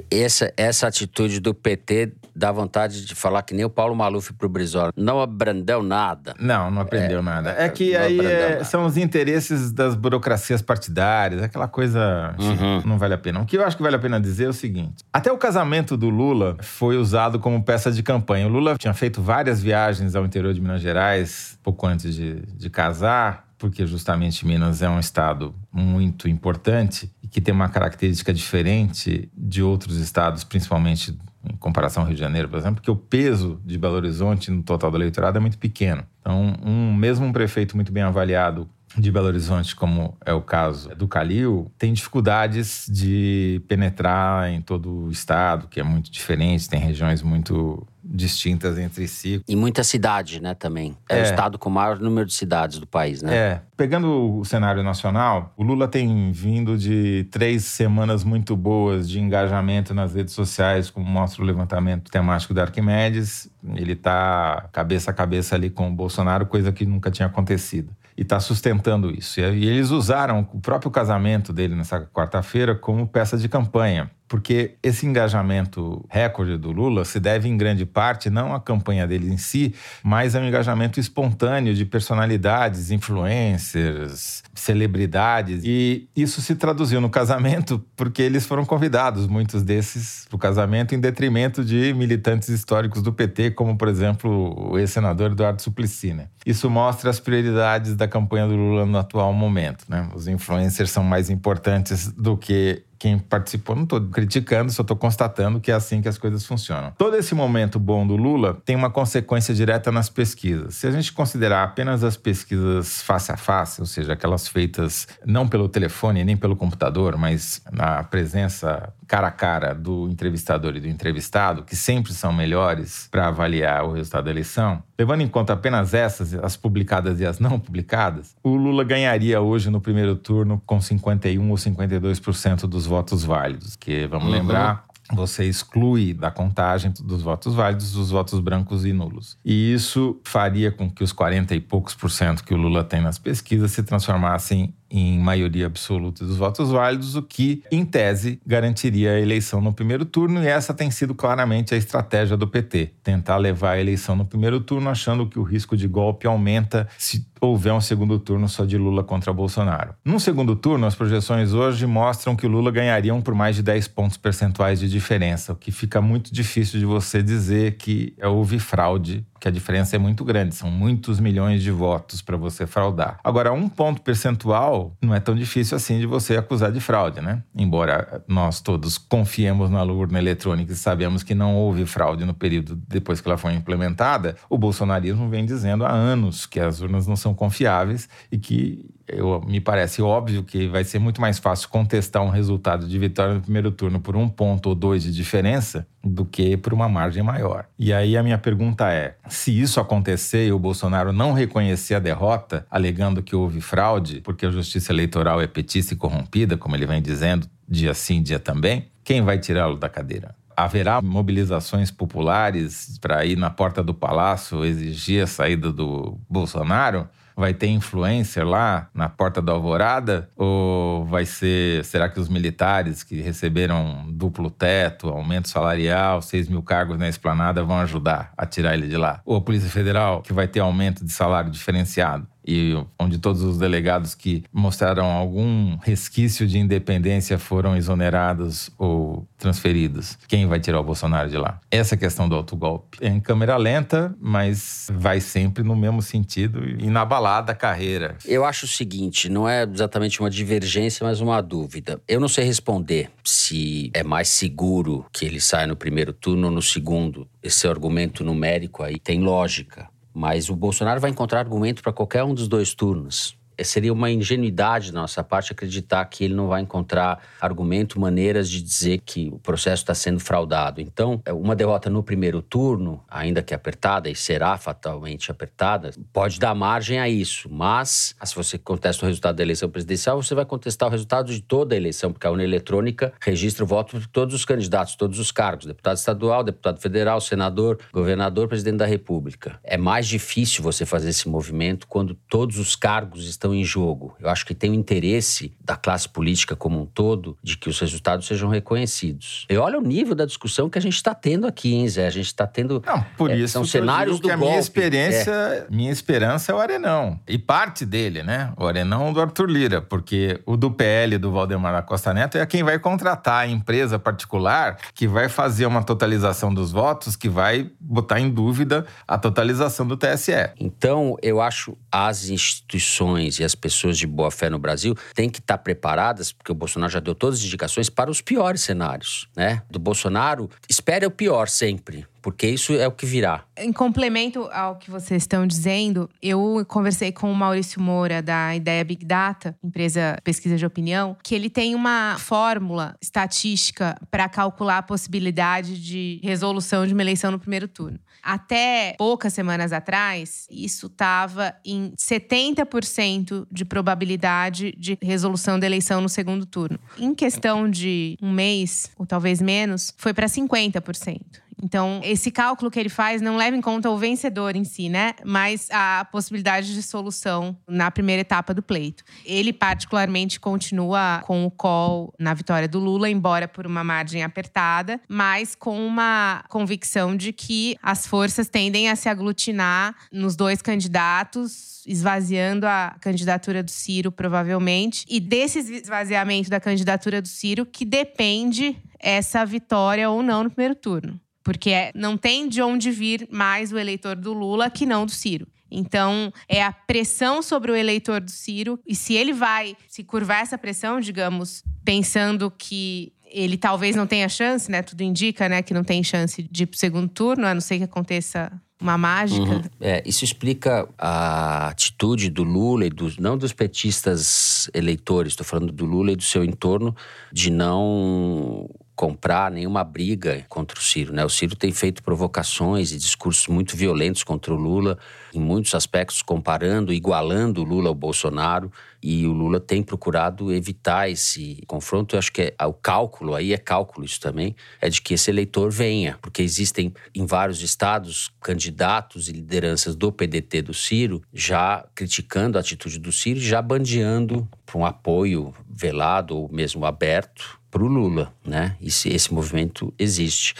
Essa, essa atitude do PT dá vontade de falar que nem o Paulo Maluf pro Brizola. Não aprendeu nada. Não, não aprendeu é, nada. É que aí é, são os interesses das burocracias partidárias, aquela coisa uhum. não vale a pena. O que eu acho que vale a pena dizer é o seguinte: até o casamento do Lula foi usado como peça de campanha. O Lula tinha feito várias viagens ao interior de Minas Gerais pouco antes de, de casar, porque justamente Minas é um estado muito importante e que tem uma característica diferente de outros estados, principalmente em comparação ao Rio de Janeiro, por exemplo, porque o peso de Belo Horizonte no total do eleitorado é muito pequeno. Então, um, mesmo um prefeito muito bem avaliado de Belo Horizonte, como é o caso do Calil, tem dificuldades de penetrar em todo o estado, que é muito diferente, tem regiões muito distintas entre si. E muita cidade, né, também. É, é, o estado com o maior número de cidades do país, né? É. Pegando o cenário nacional, o Lula tem vindo de três semanas muito boas de engajamento nas redes sociais, como mostra o levantamento temático da Arquimedes. Ele está cabeça a cabeça ali com o Bolsonaro, coisa que nunca tinha acontecido e está sustentando isso. E eles usaram o próprio casamento dele nessa quarta-feira como peça de campanha porque esse engajamento recorde do Lula se deve em grande parte não à campanha dele em si, mas ao engajamento espontâneo de personalidades, influencers, celebridades. E isso se traduziu no casamento porque eles foram convidados, muitos desses, para o casamento, em detrimento de militantes históricos do PT, como, por exemplo, o ex-senador Eduardo Suplicy. Né? Isso mostra as prioridades da campanha do Lula no atual momento. Né? Os influencers são mais importantes do que quem participou, não estou criticando, só estou constatando que é assim que as coisas funcionam. Todo esse momento bom do Lula tem uma consequência direta nas pesquisas. Se a gente considerar apenas as pesquisas face a face, ou seja, aquelas feitas não pelo telefone nem pelo computador, mas na presença cara a cara do entrevistador e do entrevistado, que sempre são melhores para avaliar o resultado da eleição, levando em conta apenas essas, as publicadas e as não publicadas, o Lula ganharia hoje no primeiro turno com 51 ou 52% dos votos válidos, que vamos uhum. lembrar, você exclui da contagem dos votos válidos os votos brancos e nulos. E isso faria com que os 40 e poucos por cento que o Lula tem nas pesquisas se transformassem em maioria absoluta dos votos válidos, o que, em tese, garantiria a eleição no primeiro turno, e essa tem sido claramente a estratégia do PT: tentar levar a eleição no primeiro turno, achando que o risco de golpe aumenta se houver um segundo turno só de Lula contra Bolsonaro. No segundo turno, as projeções hoje mostram que o Lula ganharia por mais de 10 pontos percentuais de diferença, o que fica muito difícil de você dizer que houve fraude que a diferença é muito grande, são muitos milhões de votos para você fraudar. Agora, um ponto percentual não é tão difícil assim de você acusar de fraude, né? Embora nós todos confiemos na urna eletrônica e sabemos que não houve fraude no período depois que ela foi implementada, o bolsonarismo vem dizendo há anos que as urnas não são confiáveis e que eu, me parece óbvio que vai ser muito mais fácil contestar um resultado de vitória no primeiro turno por um ponto ou dois de diferença do que por uma margem maior. E aí a minha pergunta é: se isso acontecer e o Bolsonaro não reconhecer a derrota, alegando que houve fraude, porque a justiça eleitoral é petista e corrompida, como ele vem dizendo, dia sim, dia também, quem vai tirá-lo da cadeira? haverá mobilizações populares para ir na porta do palácio exigir a saída do Bolsonaro? Vai ter influencer lá na porta da alvorada? Ou vai ser, será que os militares que receberam duplo teto, aumento salarial, 6 mil cargos na esplanada vão ajudar a tirar ele de lá? Ou a Polícia Federal, que vai ter aumento de salário diferenciado? E onde todos os delegados que mostraram algum resquício de independência foram exonerados ou transferidos. Quem vai tirar o Bolsonaro de lá? Essa questão do autogolpe. É em câmera lenta, mas vai sempre no mesmo sentido, inabalada a carreira. Eu acho o seguinte, não é exatamente uma divergência, mas uma dúvida. Eu não sei responder se é mais seguro que ele saia no primeiro turno ou no segundo. Esse argumento numérico aí tem lógica. Mas o Bolsonaro vai encontrar argumento para qualquer um dos dois turnos. É, seria uma ingenuidade da nossa parte acreditar que ele não vai encontrar argumento, maneiras de dizer que o processo está sendo fraudado. Então, é, uma derrota no primeiro turno, ainda que apertada, e será fatalmente apertada, pode dar margem a isso. Mas, se você contesta o resultado da eleição presidencial, você vai contestar o resultado de toda a eleição, porque a urna eletrônica registra o voto de todos os candidatos, todos os cargos: deputado estadual, deputado federal, senador, governador, presidente da República. É mais difícil você fazer esse movimento quando todos os cargos estão estão em jogo. Eu acho que tem o interesse da classe política como um todo de que os resultados sejam reconhecidos. E olha o nível da discussão que a gente está tendo aqui, hein, Zé? A gente está tendo. Não, por é, isso são cenários do que a golpe. minha experiência, é. minha esperança é o Arenão. E parte dele, né? O Arenão do Arthur Lira, porque o do PL do Valdemar da Costa Neto é quem vai contratar a empresa particular que vai fazer uma totalização dos votos, que vai botar em dúvida a totalização do TSE. Então, eu acho as instituições e as pessoas de boa fé no Brasil têm que estar preparadas, porque o Bolsonaro já deu todas as indicações para os piores cenários, né? Do Bolsonaro, espere o pior sempre porque isso é o que virá. Em complemento ao que vocês estão dizendo, eu conversei com o Maurício Moura da Ideia Big Data, empresa pesquisa de opinião, que ele tem uma fórmula estatística para calcular a possibilidade de resolução de uma eleição no primeiro turno. Até poucas semanas atrás, isso estava em 70% de probabilidade de resolução da eleição no segundo turno. Em questão de um mês, ou talvez menos, foi para 50%. Então, esse cálculo que ele faz não leva em conta o vencedor em si, né? Mas a possibilidade de solução na primeira etapa do pleito. Ele, particularmente, continua com o call na vitória do Lula, embora por uma margem apertada, mas com uma convicção de que as forças tendem a se aglutinar nos dois candidatos, esvaziando a candidatura do Ciro, provavelmente. E desse esvaziamento da candidatura do Ciro que depende essa vitória ou não no primeiro turno. Porque não tem de onde vir mais o eleitor do Lula que não do Ciro. Então, é a pressão sobre o eleitor do Ciro. E se ele vai se curvar essa pressão, digamos, pensando que ele talvez não tenha chance, né? Tudo indica, né, que não tem chance de ir pro segundo turno, a não ser que aconteça uma mágica. Uhum. É, isso explica a atitude do Lula e dos não dos petistas eleitores, estou falando do Lula e do seu entorno, de não comprar nenhuma briga contra o Ciro. Né? O Ciro tem feito provocações e discursos muito violentos contra o Lula, em muitos aspectos comparando, igualando o Lula ao Bolsonaro. E o Lula tem procurado evitar esse confronto. Eu acho que é, o cálculo, aí é cálculo isso também, é de que esse eleitor venha, porque existem em vários estados candidatos e lideranças do PDT do Ciro já criticando a atitude do Ciro, já bandeando para um apoio velado ou mesmo aberto para o Lula, né? Esse, esse movimento existe.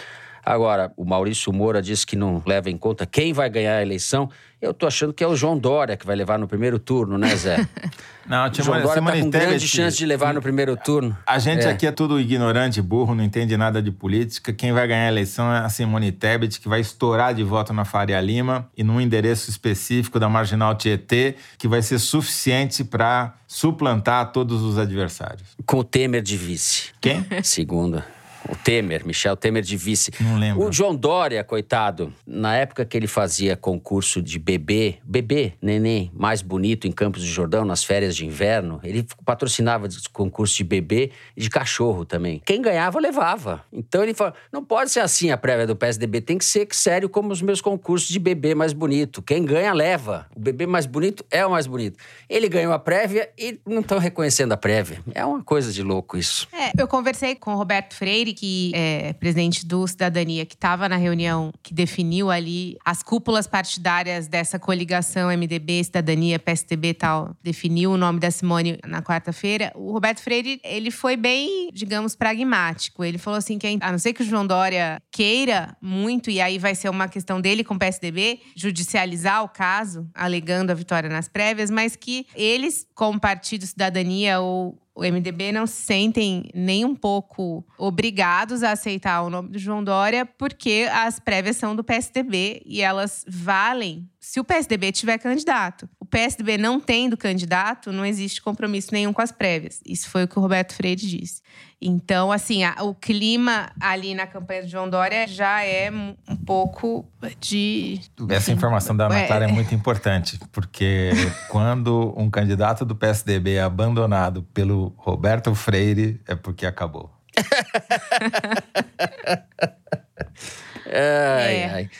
Agora, o Maurício Moura disse que não leva em conta quem vai ganhar a eleição. Eu tô achando que é o João Dória que vai levar no primeiro turno, né, Zé? Não, o João Dória tá com grande chance de levar no primeiro turno. A gente é. aqui é tudo ignorante, burro, não entende nada de política. Quem vai ganhar a eleição é a Simone Tebet, que vai estourar de voto na Faria Lima e num endereço específico da Marginal Tietê, que vai ser suficiente para suplantar todos os adversários. Com o Temer de vice. Quem? Segunda. O Temer, Michel Temer de vice. Não lembro. O João Dória, coitado, na época que ele fazia concurso de bebê, bebê, neném, mais bonito em Campos de Jordão, nas férias de inverno, ele patrocinava concurso de bebê e de cachorro também. Quem ganhava, levava. Então ele falou: não pode ser assim a prévia do PSDB, tem que ser sério como os meus concursos de bebê mais bonito. Quem ganha, leva. O bebê mais bonito é o mais bonito. Ele ganhou a prévia e não estão reconhecendo a prévia. É uma coisa de louco isso. É, eu conversei com o Roberto Freire, que é presidente do Cidadania, que estava na reunião que definiu ali as cúpulas partidárias dessa coligação MDB, Cidadania, PSDB e tal, definiu o nome da Simone na quarta-feira. O Roberto Freire, ele foi bem, digamos, pragmático. Ele falou assim que a não ser que o João Dória queira muito, e aí vai ser uma questão dele com o PSDB, judicializar o caso, alegando a vitória nas prévias, mas que eles, como partido Cidadania ou o MDB não se sentem nem um pouco obrigados a aceitar o nome do João Dória, porque as prévias são do PSDB e elas valem se o PSDB tiver candidato. O PSDB não tendo candidato, não existe compromisso nenhum com as prévias. Isso foi o que o Roberto Freire disse. Então, assim, a, o clima ali na campanha do João Dória já é um pouco de. Essa informação da Natália é, é muito importante, porque quando um candidato do PSDB é abandonado pelo Roberto Freire, é porque acabou. ai, é. ai.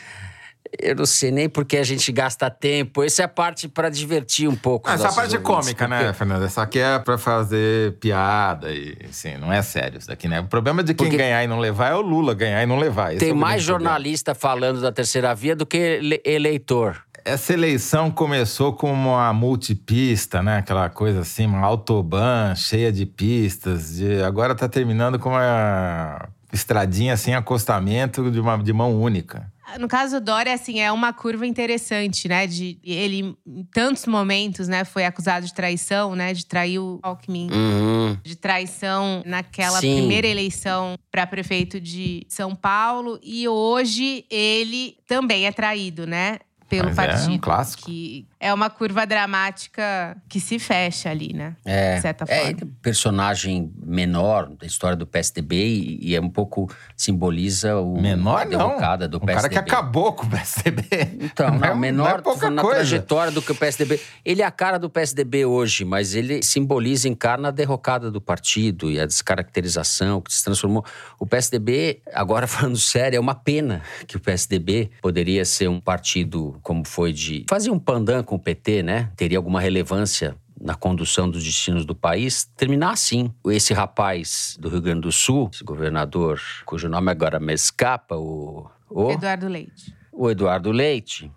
Eu não sei nem porque a gente gasta tempo. Essa é a parte para divertir um pouco. Ah, essa parte é cômica, né, porque... né, Fernanda? Essa aqui é para fazer piada e, assim, não é sério isso daqui, né? O problema de quem porque... ganhar e não levar é o Lula ganhar e não levar. Esse Tem é mais jornalista problema. falando da terceira via do que eleitor. Essa eleição começou como uma multipista, né? Aquela coisa assim, uma autobahn cheia de pistas. De... Agora tá terminando com uma estradinha sem acostamento de, uma, de mão única. No caso do Dória, assim, é uma curva interessante, né? De ele, em tantos momentos, né, foi acusado de traição, né? De trair o Alckmin. Uhum. De traição naquela Sim. primeira eleição para prefeito de São Paulo. E hoje ele também é traído, né? Pelo Mas partido. É um clássico. Que é uma curva dramática que se fecha ali, né? É. De certa é forma. personagem menor da história do PSDB e, e é um pouco simboliza o menor a derrocada não. do um PSDB. cara que acabou com o PSDB. Então, não, não é, menor não é na coisa. trajetória do que o PSDB. Ele é a cara do PSDB hoje, mas ele simboliza, encarna a derrocada do partido e a descaracterização que se transformou. O PSDB, agora falando sério, é uma pena que o PSDB poderia ser um partido como foi de fazer um pandan com o PT, né? Teria alguma relevância na condução dos destinos do país, terminar assim. Esse rapaz do Rio Grande do Sul, esse governador, cujo nome agora me escapa, o. o Eduardo Leite. O Eduardo Leite.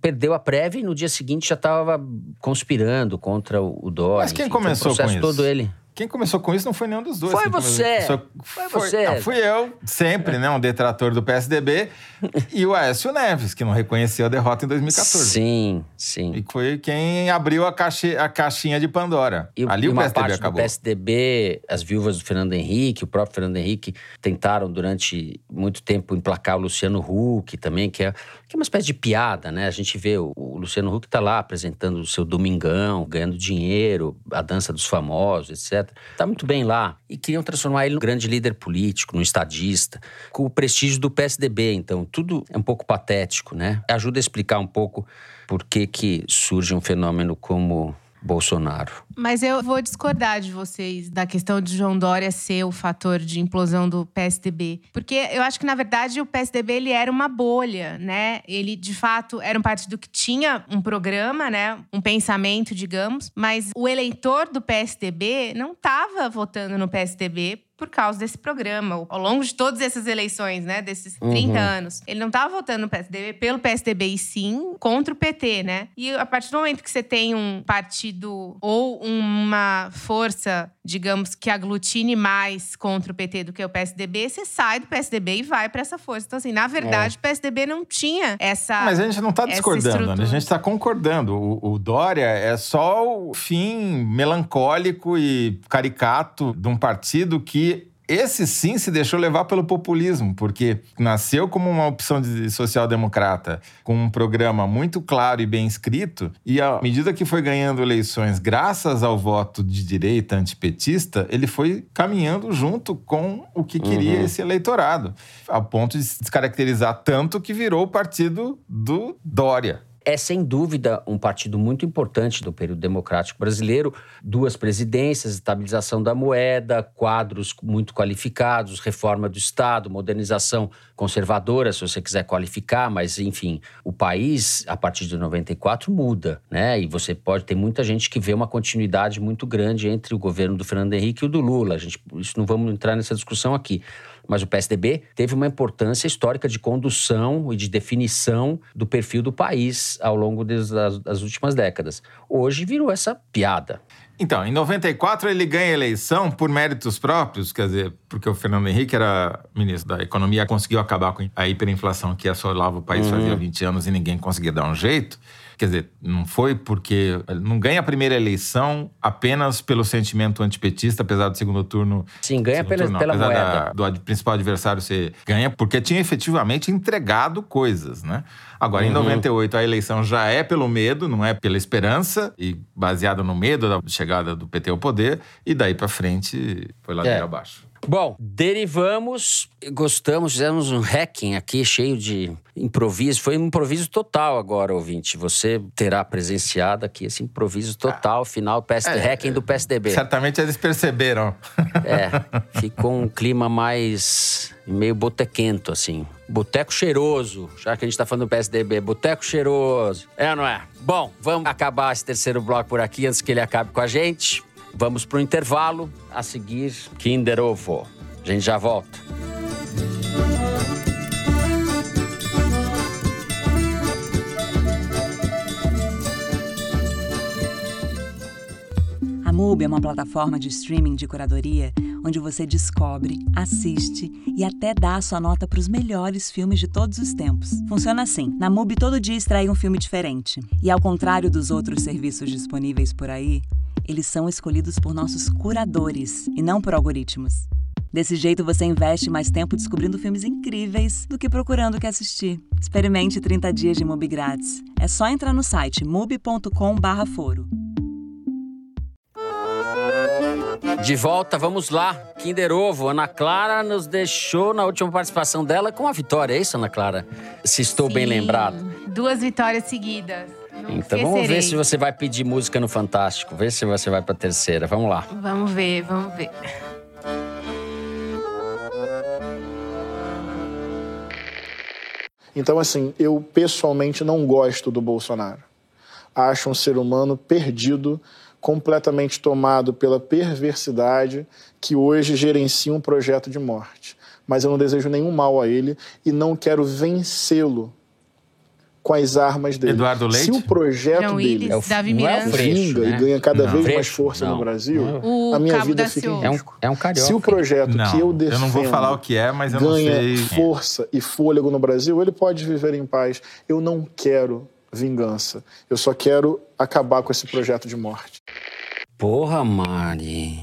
Perdeu a prévia e no dia seguinte já estava conspirando contra o Dória. Mas quem enfim, começou com isso? todo ele. Quem começou com isso não foi nenhum dos dois. Foi você. começou- Foi Foi- você. Não, fui eu, sempre, né? Um detrator do PSDB. e o Aécio Neves, que não reconheceu a derrota em 2014. Sim, sim. E foi quem abriu a, caixa, a caixinha de Pandora. E, Ali e o PSDB parte acabou. do PSDB, as viúvas do Fernando Henrique, o próprio Fernando Henrique, tentaram durante muito tempo emplacar o Luciano Huck também, que é, que é uma espécie de piada, né? A gente vê o, o Luciano Huck tá lá apresentando o seu Domingão, ganhando dinheiro, a dança dos famosos, etc. Tá muito bem lá. E queriam transformar ele num grande líder político, num estadista, com o prestígio do PSDB. Então, tudo é um pouco patético, né? Ajuda a explicar um pouco por que, que surge um fenômeno como Bolsonaro. Mas eu vou discordar de vocês da questão de João Dória ser o fator de implosão do PSDB. Porque eu acho que, na verdade, o PSDB ele era uma bolha, né? Ele, de fato, era um partido que tinha um programa, né? Um pensamento, digamos. Mas o eleitor do PSDB não estava votando no PSDB por causa desse programa, ao longo de todas essas eleições, né, desses 30 uhum. anos. Ele não estava votando no PSDB pelo PSDB e sim contra o PT, né? E a partir do momento que você tem um partido ou uma força, digamos, que aglutine mais contra o PT do que o PSDB, você sai do PSDB e vai para essa força. Então, assim, na verdade, é. o PSDB não tinha essa. Mas a gente não está discordando, a gente está concordando. O, o Dória é só o fim melancólico e caricato de um partido que esse sim se deixou levar pelo populismo, porque nasceu como uma opção de social-democrata, com um programa muito claro e bem escrito, e à medida que foi ganhando eleições, graças ao voto de direita antipetista, ele foi caminhando junto com o que queria uhum. esse eleitorado, a ponto de se descaracterizar tanto que virou o partido do Dória é sem dúvida um partido muito importante do período democrático brasileiro. Duas presidências, estabilização da moeda, quadros muito qualificados, reforma do Estado, modernização conservadora, se você quiser qualificar, mas enfim, o país a partir de 94 muda, né? E você pode ter muita gente que vê uma continuidade muito grande entre o governo do Fernando Henrique e o do Lula. A gente, isso não vamos entrar nessa discussão aqui mas o PSDB teve uma importância histórica de condução e de definição do perfil do país ao longo das, das últimas décadas. Hoje virou essa piada. Então, em 94 ele ganha a eleição por méritos próprios, quer dizer, porque o Fernando Henrique era ministro da Economia, conseguiu acabar com a hiperinflação que assolava o país uhum. fazia 20 anos e ninguém conseguia dar um jeito. Quer dizer, não foi porque. Não ganha a primeira eleição apenas pelo sentimento antipetista, apesar do segundo turno. Sim, ganha pela, turno, pela moeda. Da, do principal adversário ser. Ganha porque tinha efetivamente entregado coisas, né? Agora, uhum. em 98, a eleição já é pelo medo, não é pela esperança, e baseada no medo da chegada do PT ao poder, e daí para frente foi ladeira é. abaixo. Bom, derivamos, gostamos, fizemos um hacking aqui cheio de improviso. Foi um improviso total agora, ouvinte. Você terá presenciado aqui esse improviso total, final PSD, é, hacking do PSDB. Certamente eles perceberam. É, ficou um clima mais meio botequento, assim. Boteco cheiroso, já que a gente tá falando do PSDB. Boteco cheiroso. É ou não é? Bom, vamos acabar esse terceiro bloco por aqui antes que ele acabe com a gente. Vamos para o intervalo. A seguir, Kinder Ovo. A gente já volta. A MUBI é uma plataforma de streaming de curadoria onde você descobre, assiste e até dá a sua nota para os melhores filmes de todos os tempos. Funciona assim: na MUBI todo dia extrai um filme diferente. E ao contrário dos outros serviços disponíveis por aí, eles são escolhidos por nossos curadores e não por algoritmos. Desse jeito você investe mais tempo descobrindo filmes incríveis do que procurando o que assistir. Experimente 30 dias de MUBI grátis. É só entrar no site mubi.com/foro. De volta, vamos lá. Kinder Ovo. Ana Clara nos deixou na última participação dela com a vitória, é isso, Ana Clara? Se estou Sim, bem lembrado. Duas vitórias seguidas. Então vamos ver se você vai pedir música no Fantástico. Vê se você vai pra terceira. Vamos lá. Vamos ver, vamos ver. Então, assim, eu pessoalmente não gosto do Bolsonaro. Acho um ser humano perdido, completamente tomado pela perversidade que hoje gerencia um projeto de morte. Mas eu não desejo nenhum mal a ele e não quero vencê-lo com as armas dele. Eduardo Leite? Se o projeto João dele Willis, é Davi Miranda. vinga né? e ganha cada não. vez Freixo, mais força não. no Brasil, o a minha Cabo vida da fica em É um, é um carioca. Se o projeto não, que eu defendo eu não vou falar o que é, mas eu não ganha sei. força e fôlego no Brasil, ele pode viver em paz. Eu não quero vingança. Eu só quero acabar com esse projeto de morte. Porra, Mari.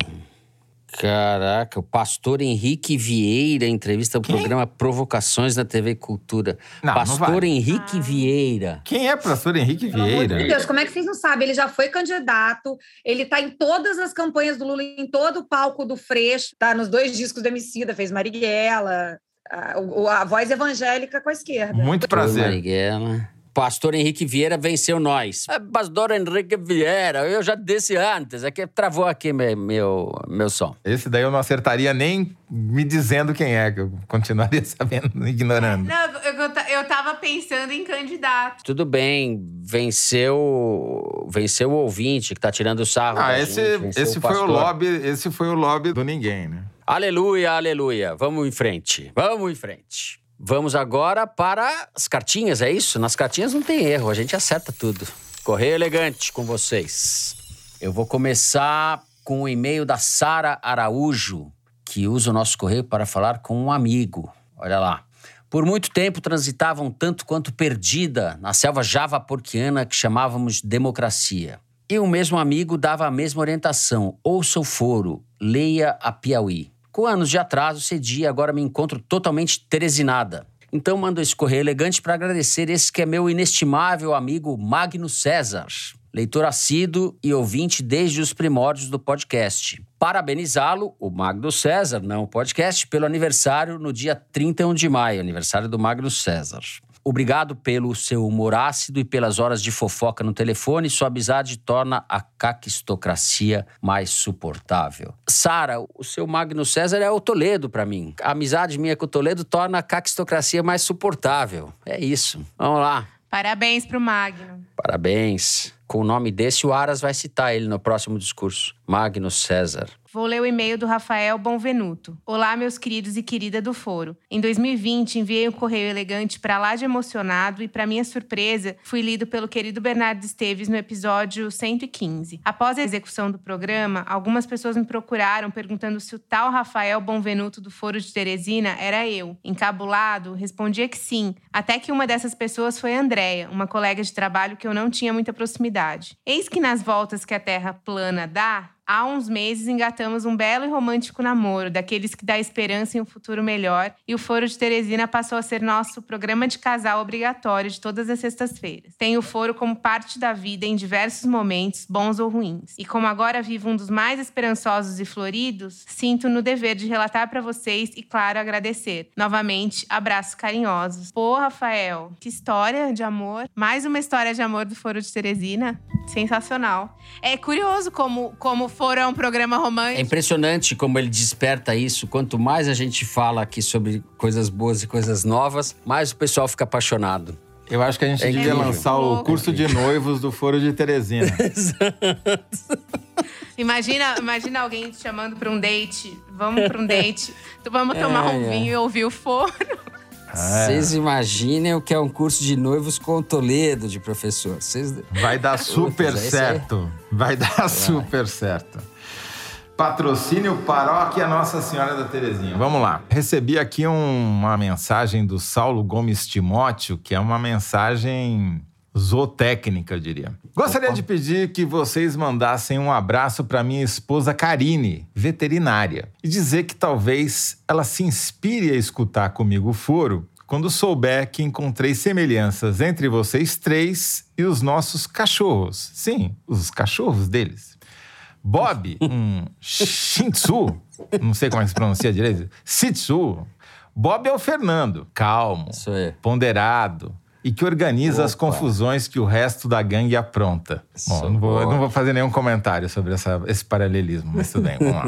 Caraca, o pastor Henrique Vieira entrevista o programa Provocações na TV Cultura. Não, não pastor vale. Henrique Vieira. Quem é o pastor Henrique Pelo Vieira? de Deus, como é que vocês não sabem? Ele já foi candidato, ele tá em todas as campanhas do Lula, em todo o palco do Freixo, tá nos dois discos do Emicida, fez Marighella, a, o- a voz evangélica com a esquerda. Muito Oi, prazer. Marighella. Pastor Henrique Vieira venceu nós. É, pastor Henrique Vieira, eu já disse antes, é que travou aqui meu, meu, meu som. Esse daí eu não acertaria nem me dizendo quem é, que eu continuaria sabendo, ignorando. Não, eu, eu, eu tava pensando em candidato. Tudo bem, venceu venceu o ouvinte que tá tirando o sarro. Ah, esse, gente, esse, foi o lobby, esse foi o lobby do ninguém, né? Aleluia, aleluia. Vamos em frente. Vamos em frente. Vamos agora para as cartinhas, é isso? Nas cartinhas não tem erro, a gente acerta tudo. Correio elegante com vocês. Eu vou começar com o e-mail da Sara Araújo, que usa o nosso correio para falar com um amigo. Olha lá. Por muito tempo transitava um tanto quanto perdida na selva javaporquiana que chamávamos de democracia. E o mesmo amigo dava a mesma orientação: ouça o foro, leia a Piauí. Com anos de atraso, cedi e agora me encontro totalmente teresinada. Então mando esse correio elegante para agradecer esse que é meu inestimável amigo Magno César, leitor assíduo e ouvinte desde os primórdios do podcast. Parabenizá-lo, o Magno César, não o podcast, pelo aniversário no dia 31 de maio, aniversário do Magno César. Obrigado pelo seu humor ácido e pelas horas de fofoca no telefone. Sua amizade torna a caquistocracia mais suportável. Sara, o seu Magno César é o Toledo para mim. A amizade minha com o Toledo torna a caquistocracia mais suportável. É isso. Vamos lá. Parabéns pro Magno. Parabéns. Com o nome desse, o Aras vai citar ele no próximo discurso. Magno César. Vou ler o e-mail do Rafael Bonvenuto. Olá, meus queridos e querida do Foro. Em 2020, enviei um correio elegante para lá de emocionado e, para minha surpresa, fui lido pelo querido Bernardo Esteves no episódio 115. Após a execução do programa, algumas pessoas me procuraram perguntando se o tal Rafael Bonvenuto do Foro de Teresina era eu. Encabulado, respondia que sim, até que uma dessas pessoas foi Andréia, uma colega de trabalho que eu não tinha muita proximidade. Eis que nas voltas que a Terra plana dá, Há uns meses engatamos um belo e romântico namoro, daqueles que dá esperança em um futuro melhor, e o Foro de Teresina passou a ser nosso programa de casal obrigatório de todas as sextas-feiras. Tenho o Foro como parte da vida em diversos momentos, bons ou ruins. E como agora vivo um dos mais esperançosos e floridos, sinto no dever de relatar para vocês e, claro, agradecer. Novamente, abraços carinhosos. Pô, Rafael, que história de amor. Mais uma história de amor do Foro de Teresina. Sensacional. É curioso como, como é um programa romântico. É impressionante como ele desperta isso. Quanto mais a gente fala aqui sobre coisas boas e coisas novas, mais o pessoal fica apaixonado. Eu acho que a gente é devia lançar o curso de noivos do Foro de Teresina. Imagina, imagina alguém te chamando para um date. Vamos para um date. Vamos tomar é, um é. vinho e ouvir o foro. Vocês é. imaginem o que é um curso de noivos com Toledo de professor. Cês... Vai dar super Puta, certo. Vai dar Vai. super certo. Patrocínio Paróquia Nossa Senhora da Terezinha. Vamos lá. Recebi aqui um, uma mensagem do Saulo Gomes Timóteo, que é uma mensagem zootécnica, eu diria. Gostaria Opa. de pedir que vocês mandassem um abraço para minha esposa Karine, veterinária, e dizer que talvez ela se inspire a escutar comigo o foro quando souber que encontrei semelhanças entre vocês três e os nossos cachorros. Sim, os cachorros deles. Bob, um Shih Tzu, não sei como é que se pronuncia direito, Shih Tzu. Bob é o Fernando, calmo, ponderado, e que organiza Opa. as confusões que o resto da gangue apronta. Bom, não vou, não vou, fazer nenhum comentário sobre essa, esse paralelismo, mas tudo bem, vamos lá.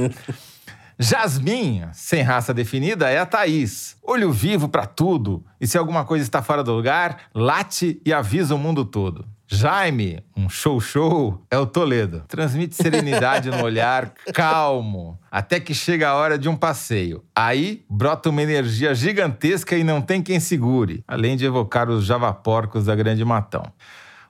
Jasmin, sem raça definida, é a Thaís. Olho vivo para tudo. E se alguma coisa está fora do lugar, late e avisa o mundo todo. Jaime, um show-show, é o Toledo. Transmite serenidade no olhar, calmo, até que chega a hora de um passeio. Aí brota uma energia gigantesca e não tem quem segure, além de evocar os javaporcos da Grande Matão.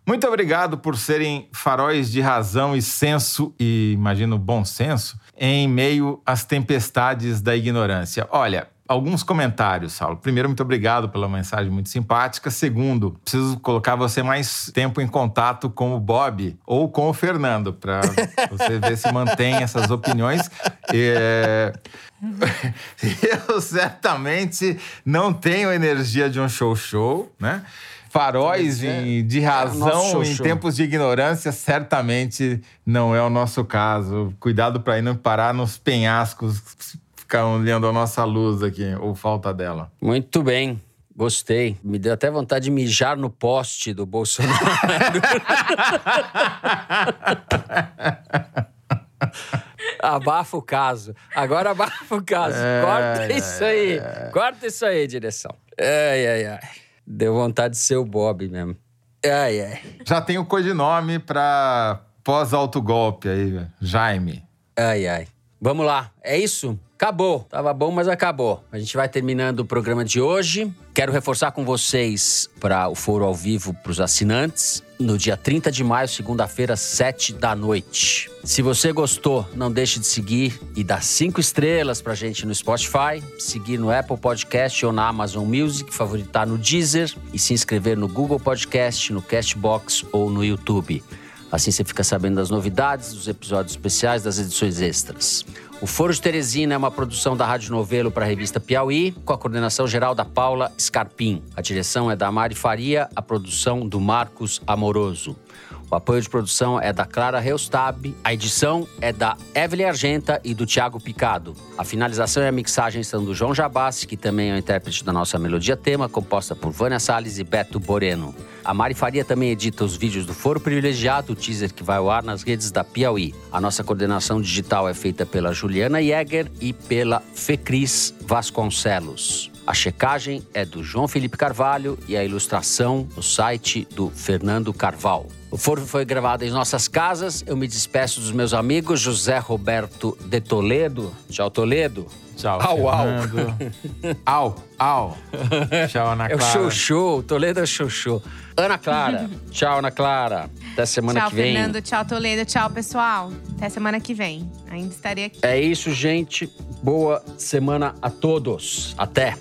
Muito obrigado por serem faróis de razão e senso, e imagino bom senso, em meio às tempestades da ignorância. Olha, alguns comentários, Saulo. Primeiro, muito obrigado pela mensagem muito simpática. Segundo, preciso colocar você mais tempo em contato com o Bob ou com o Fernando, para você ver se mantém essas opiniões. É... Eu certamente não tenho a energia de um show-show, né? Faróis é, de razão é em tempos de ignorância, certamente não é o nosso caso. Cuidado para não parar nos penhascos ficar olhando a nossa luz aqui, ou falta dela. Muito bem. Gostei. Me deu até vontade de mijar no poste do Bolsonaro. abafa o caso. Agora abafa o caso. É, Corta isso aí. Corta isso aí, direção. Ai, ai, ai. Deu vontade de ser o Bob mesmo. Ai, ai. Já tem o codinome pra pós-autogolpe aí. Jaime. Ai, ai. Vamos lá. É isso? Acabou. Tava bom, mas acabou. A gente vai terminando o programa de hoje. Quero reforçar com vocês para o foro ao vivo para os assinantes no dia 30 de maio, segunda-feira, 7 da noite. Se você gostou, não deixe de seguir e dar cinco estrelas pra gente no Spotify, seguir no Apple Podcast ou na Amazon Music, favoritar no Deezer e se inscrever no Google Podcast, no Castbox ou no YouTube. Assim você fica sabendo das novidades, dos episódios especiais, das edições extras. O Foro de Teresina é uma produção da Rádio Novelo para a revista Piauí, com a coordenação geral da Paula Scarpim. A direção é da Mari Faria, a produção do Marcos Amoroso. O apoio de produção é da Clara Reustab, a edição é da Evelyn Argenta e do Tiago Picado. A finalização e a mixagem são do João Jabassi, que também é o intérprete da nossa melodia tema, composta por Vânia Salles e Beto Boreno. A Mari Faria também edita os vídeos do Foro Privilegiado, o teaser que vai ao ar nas redes da Piauí. A nossa coordenação digital é feita pela Juliana Jäger e pela Fecris Vasconcelos. A checagem é do João Felipe Carvalho e a ilustração no site do Fernando Carval. O foro foi gravado em nossas casas. Eu me despeço dos meus amigos José Roberto de Toledo. Tchau, Toledo. Tchau, Au, au. Fernando. au, au. Tchau, Ana É o Clara. show, Toledo é o show. Ana Clara. Tchau, Ana Clara. Até semana Tchau, que vem. Fernando. Tchau, Toledo. Tchau, pessoal. Até semana que vem. Ainda estarei aqui. É isso, gente. Boa semana a todos. Até.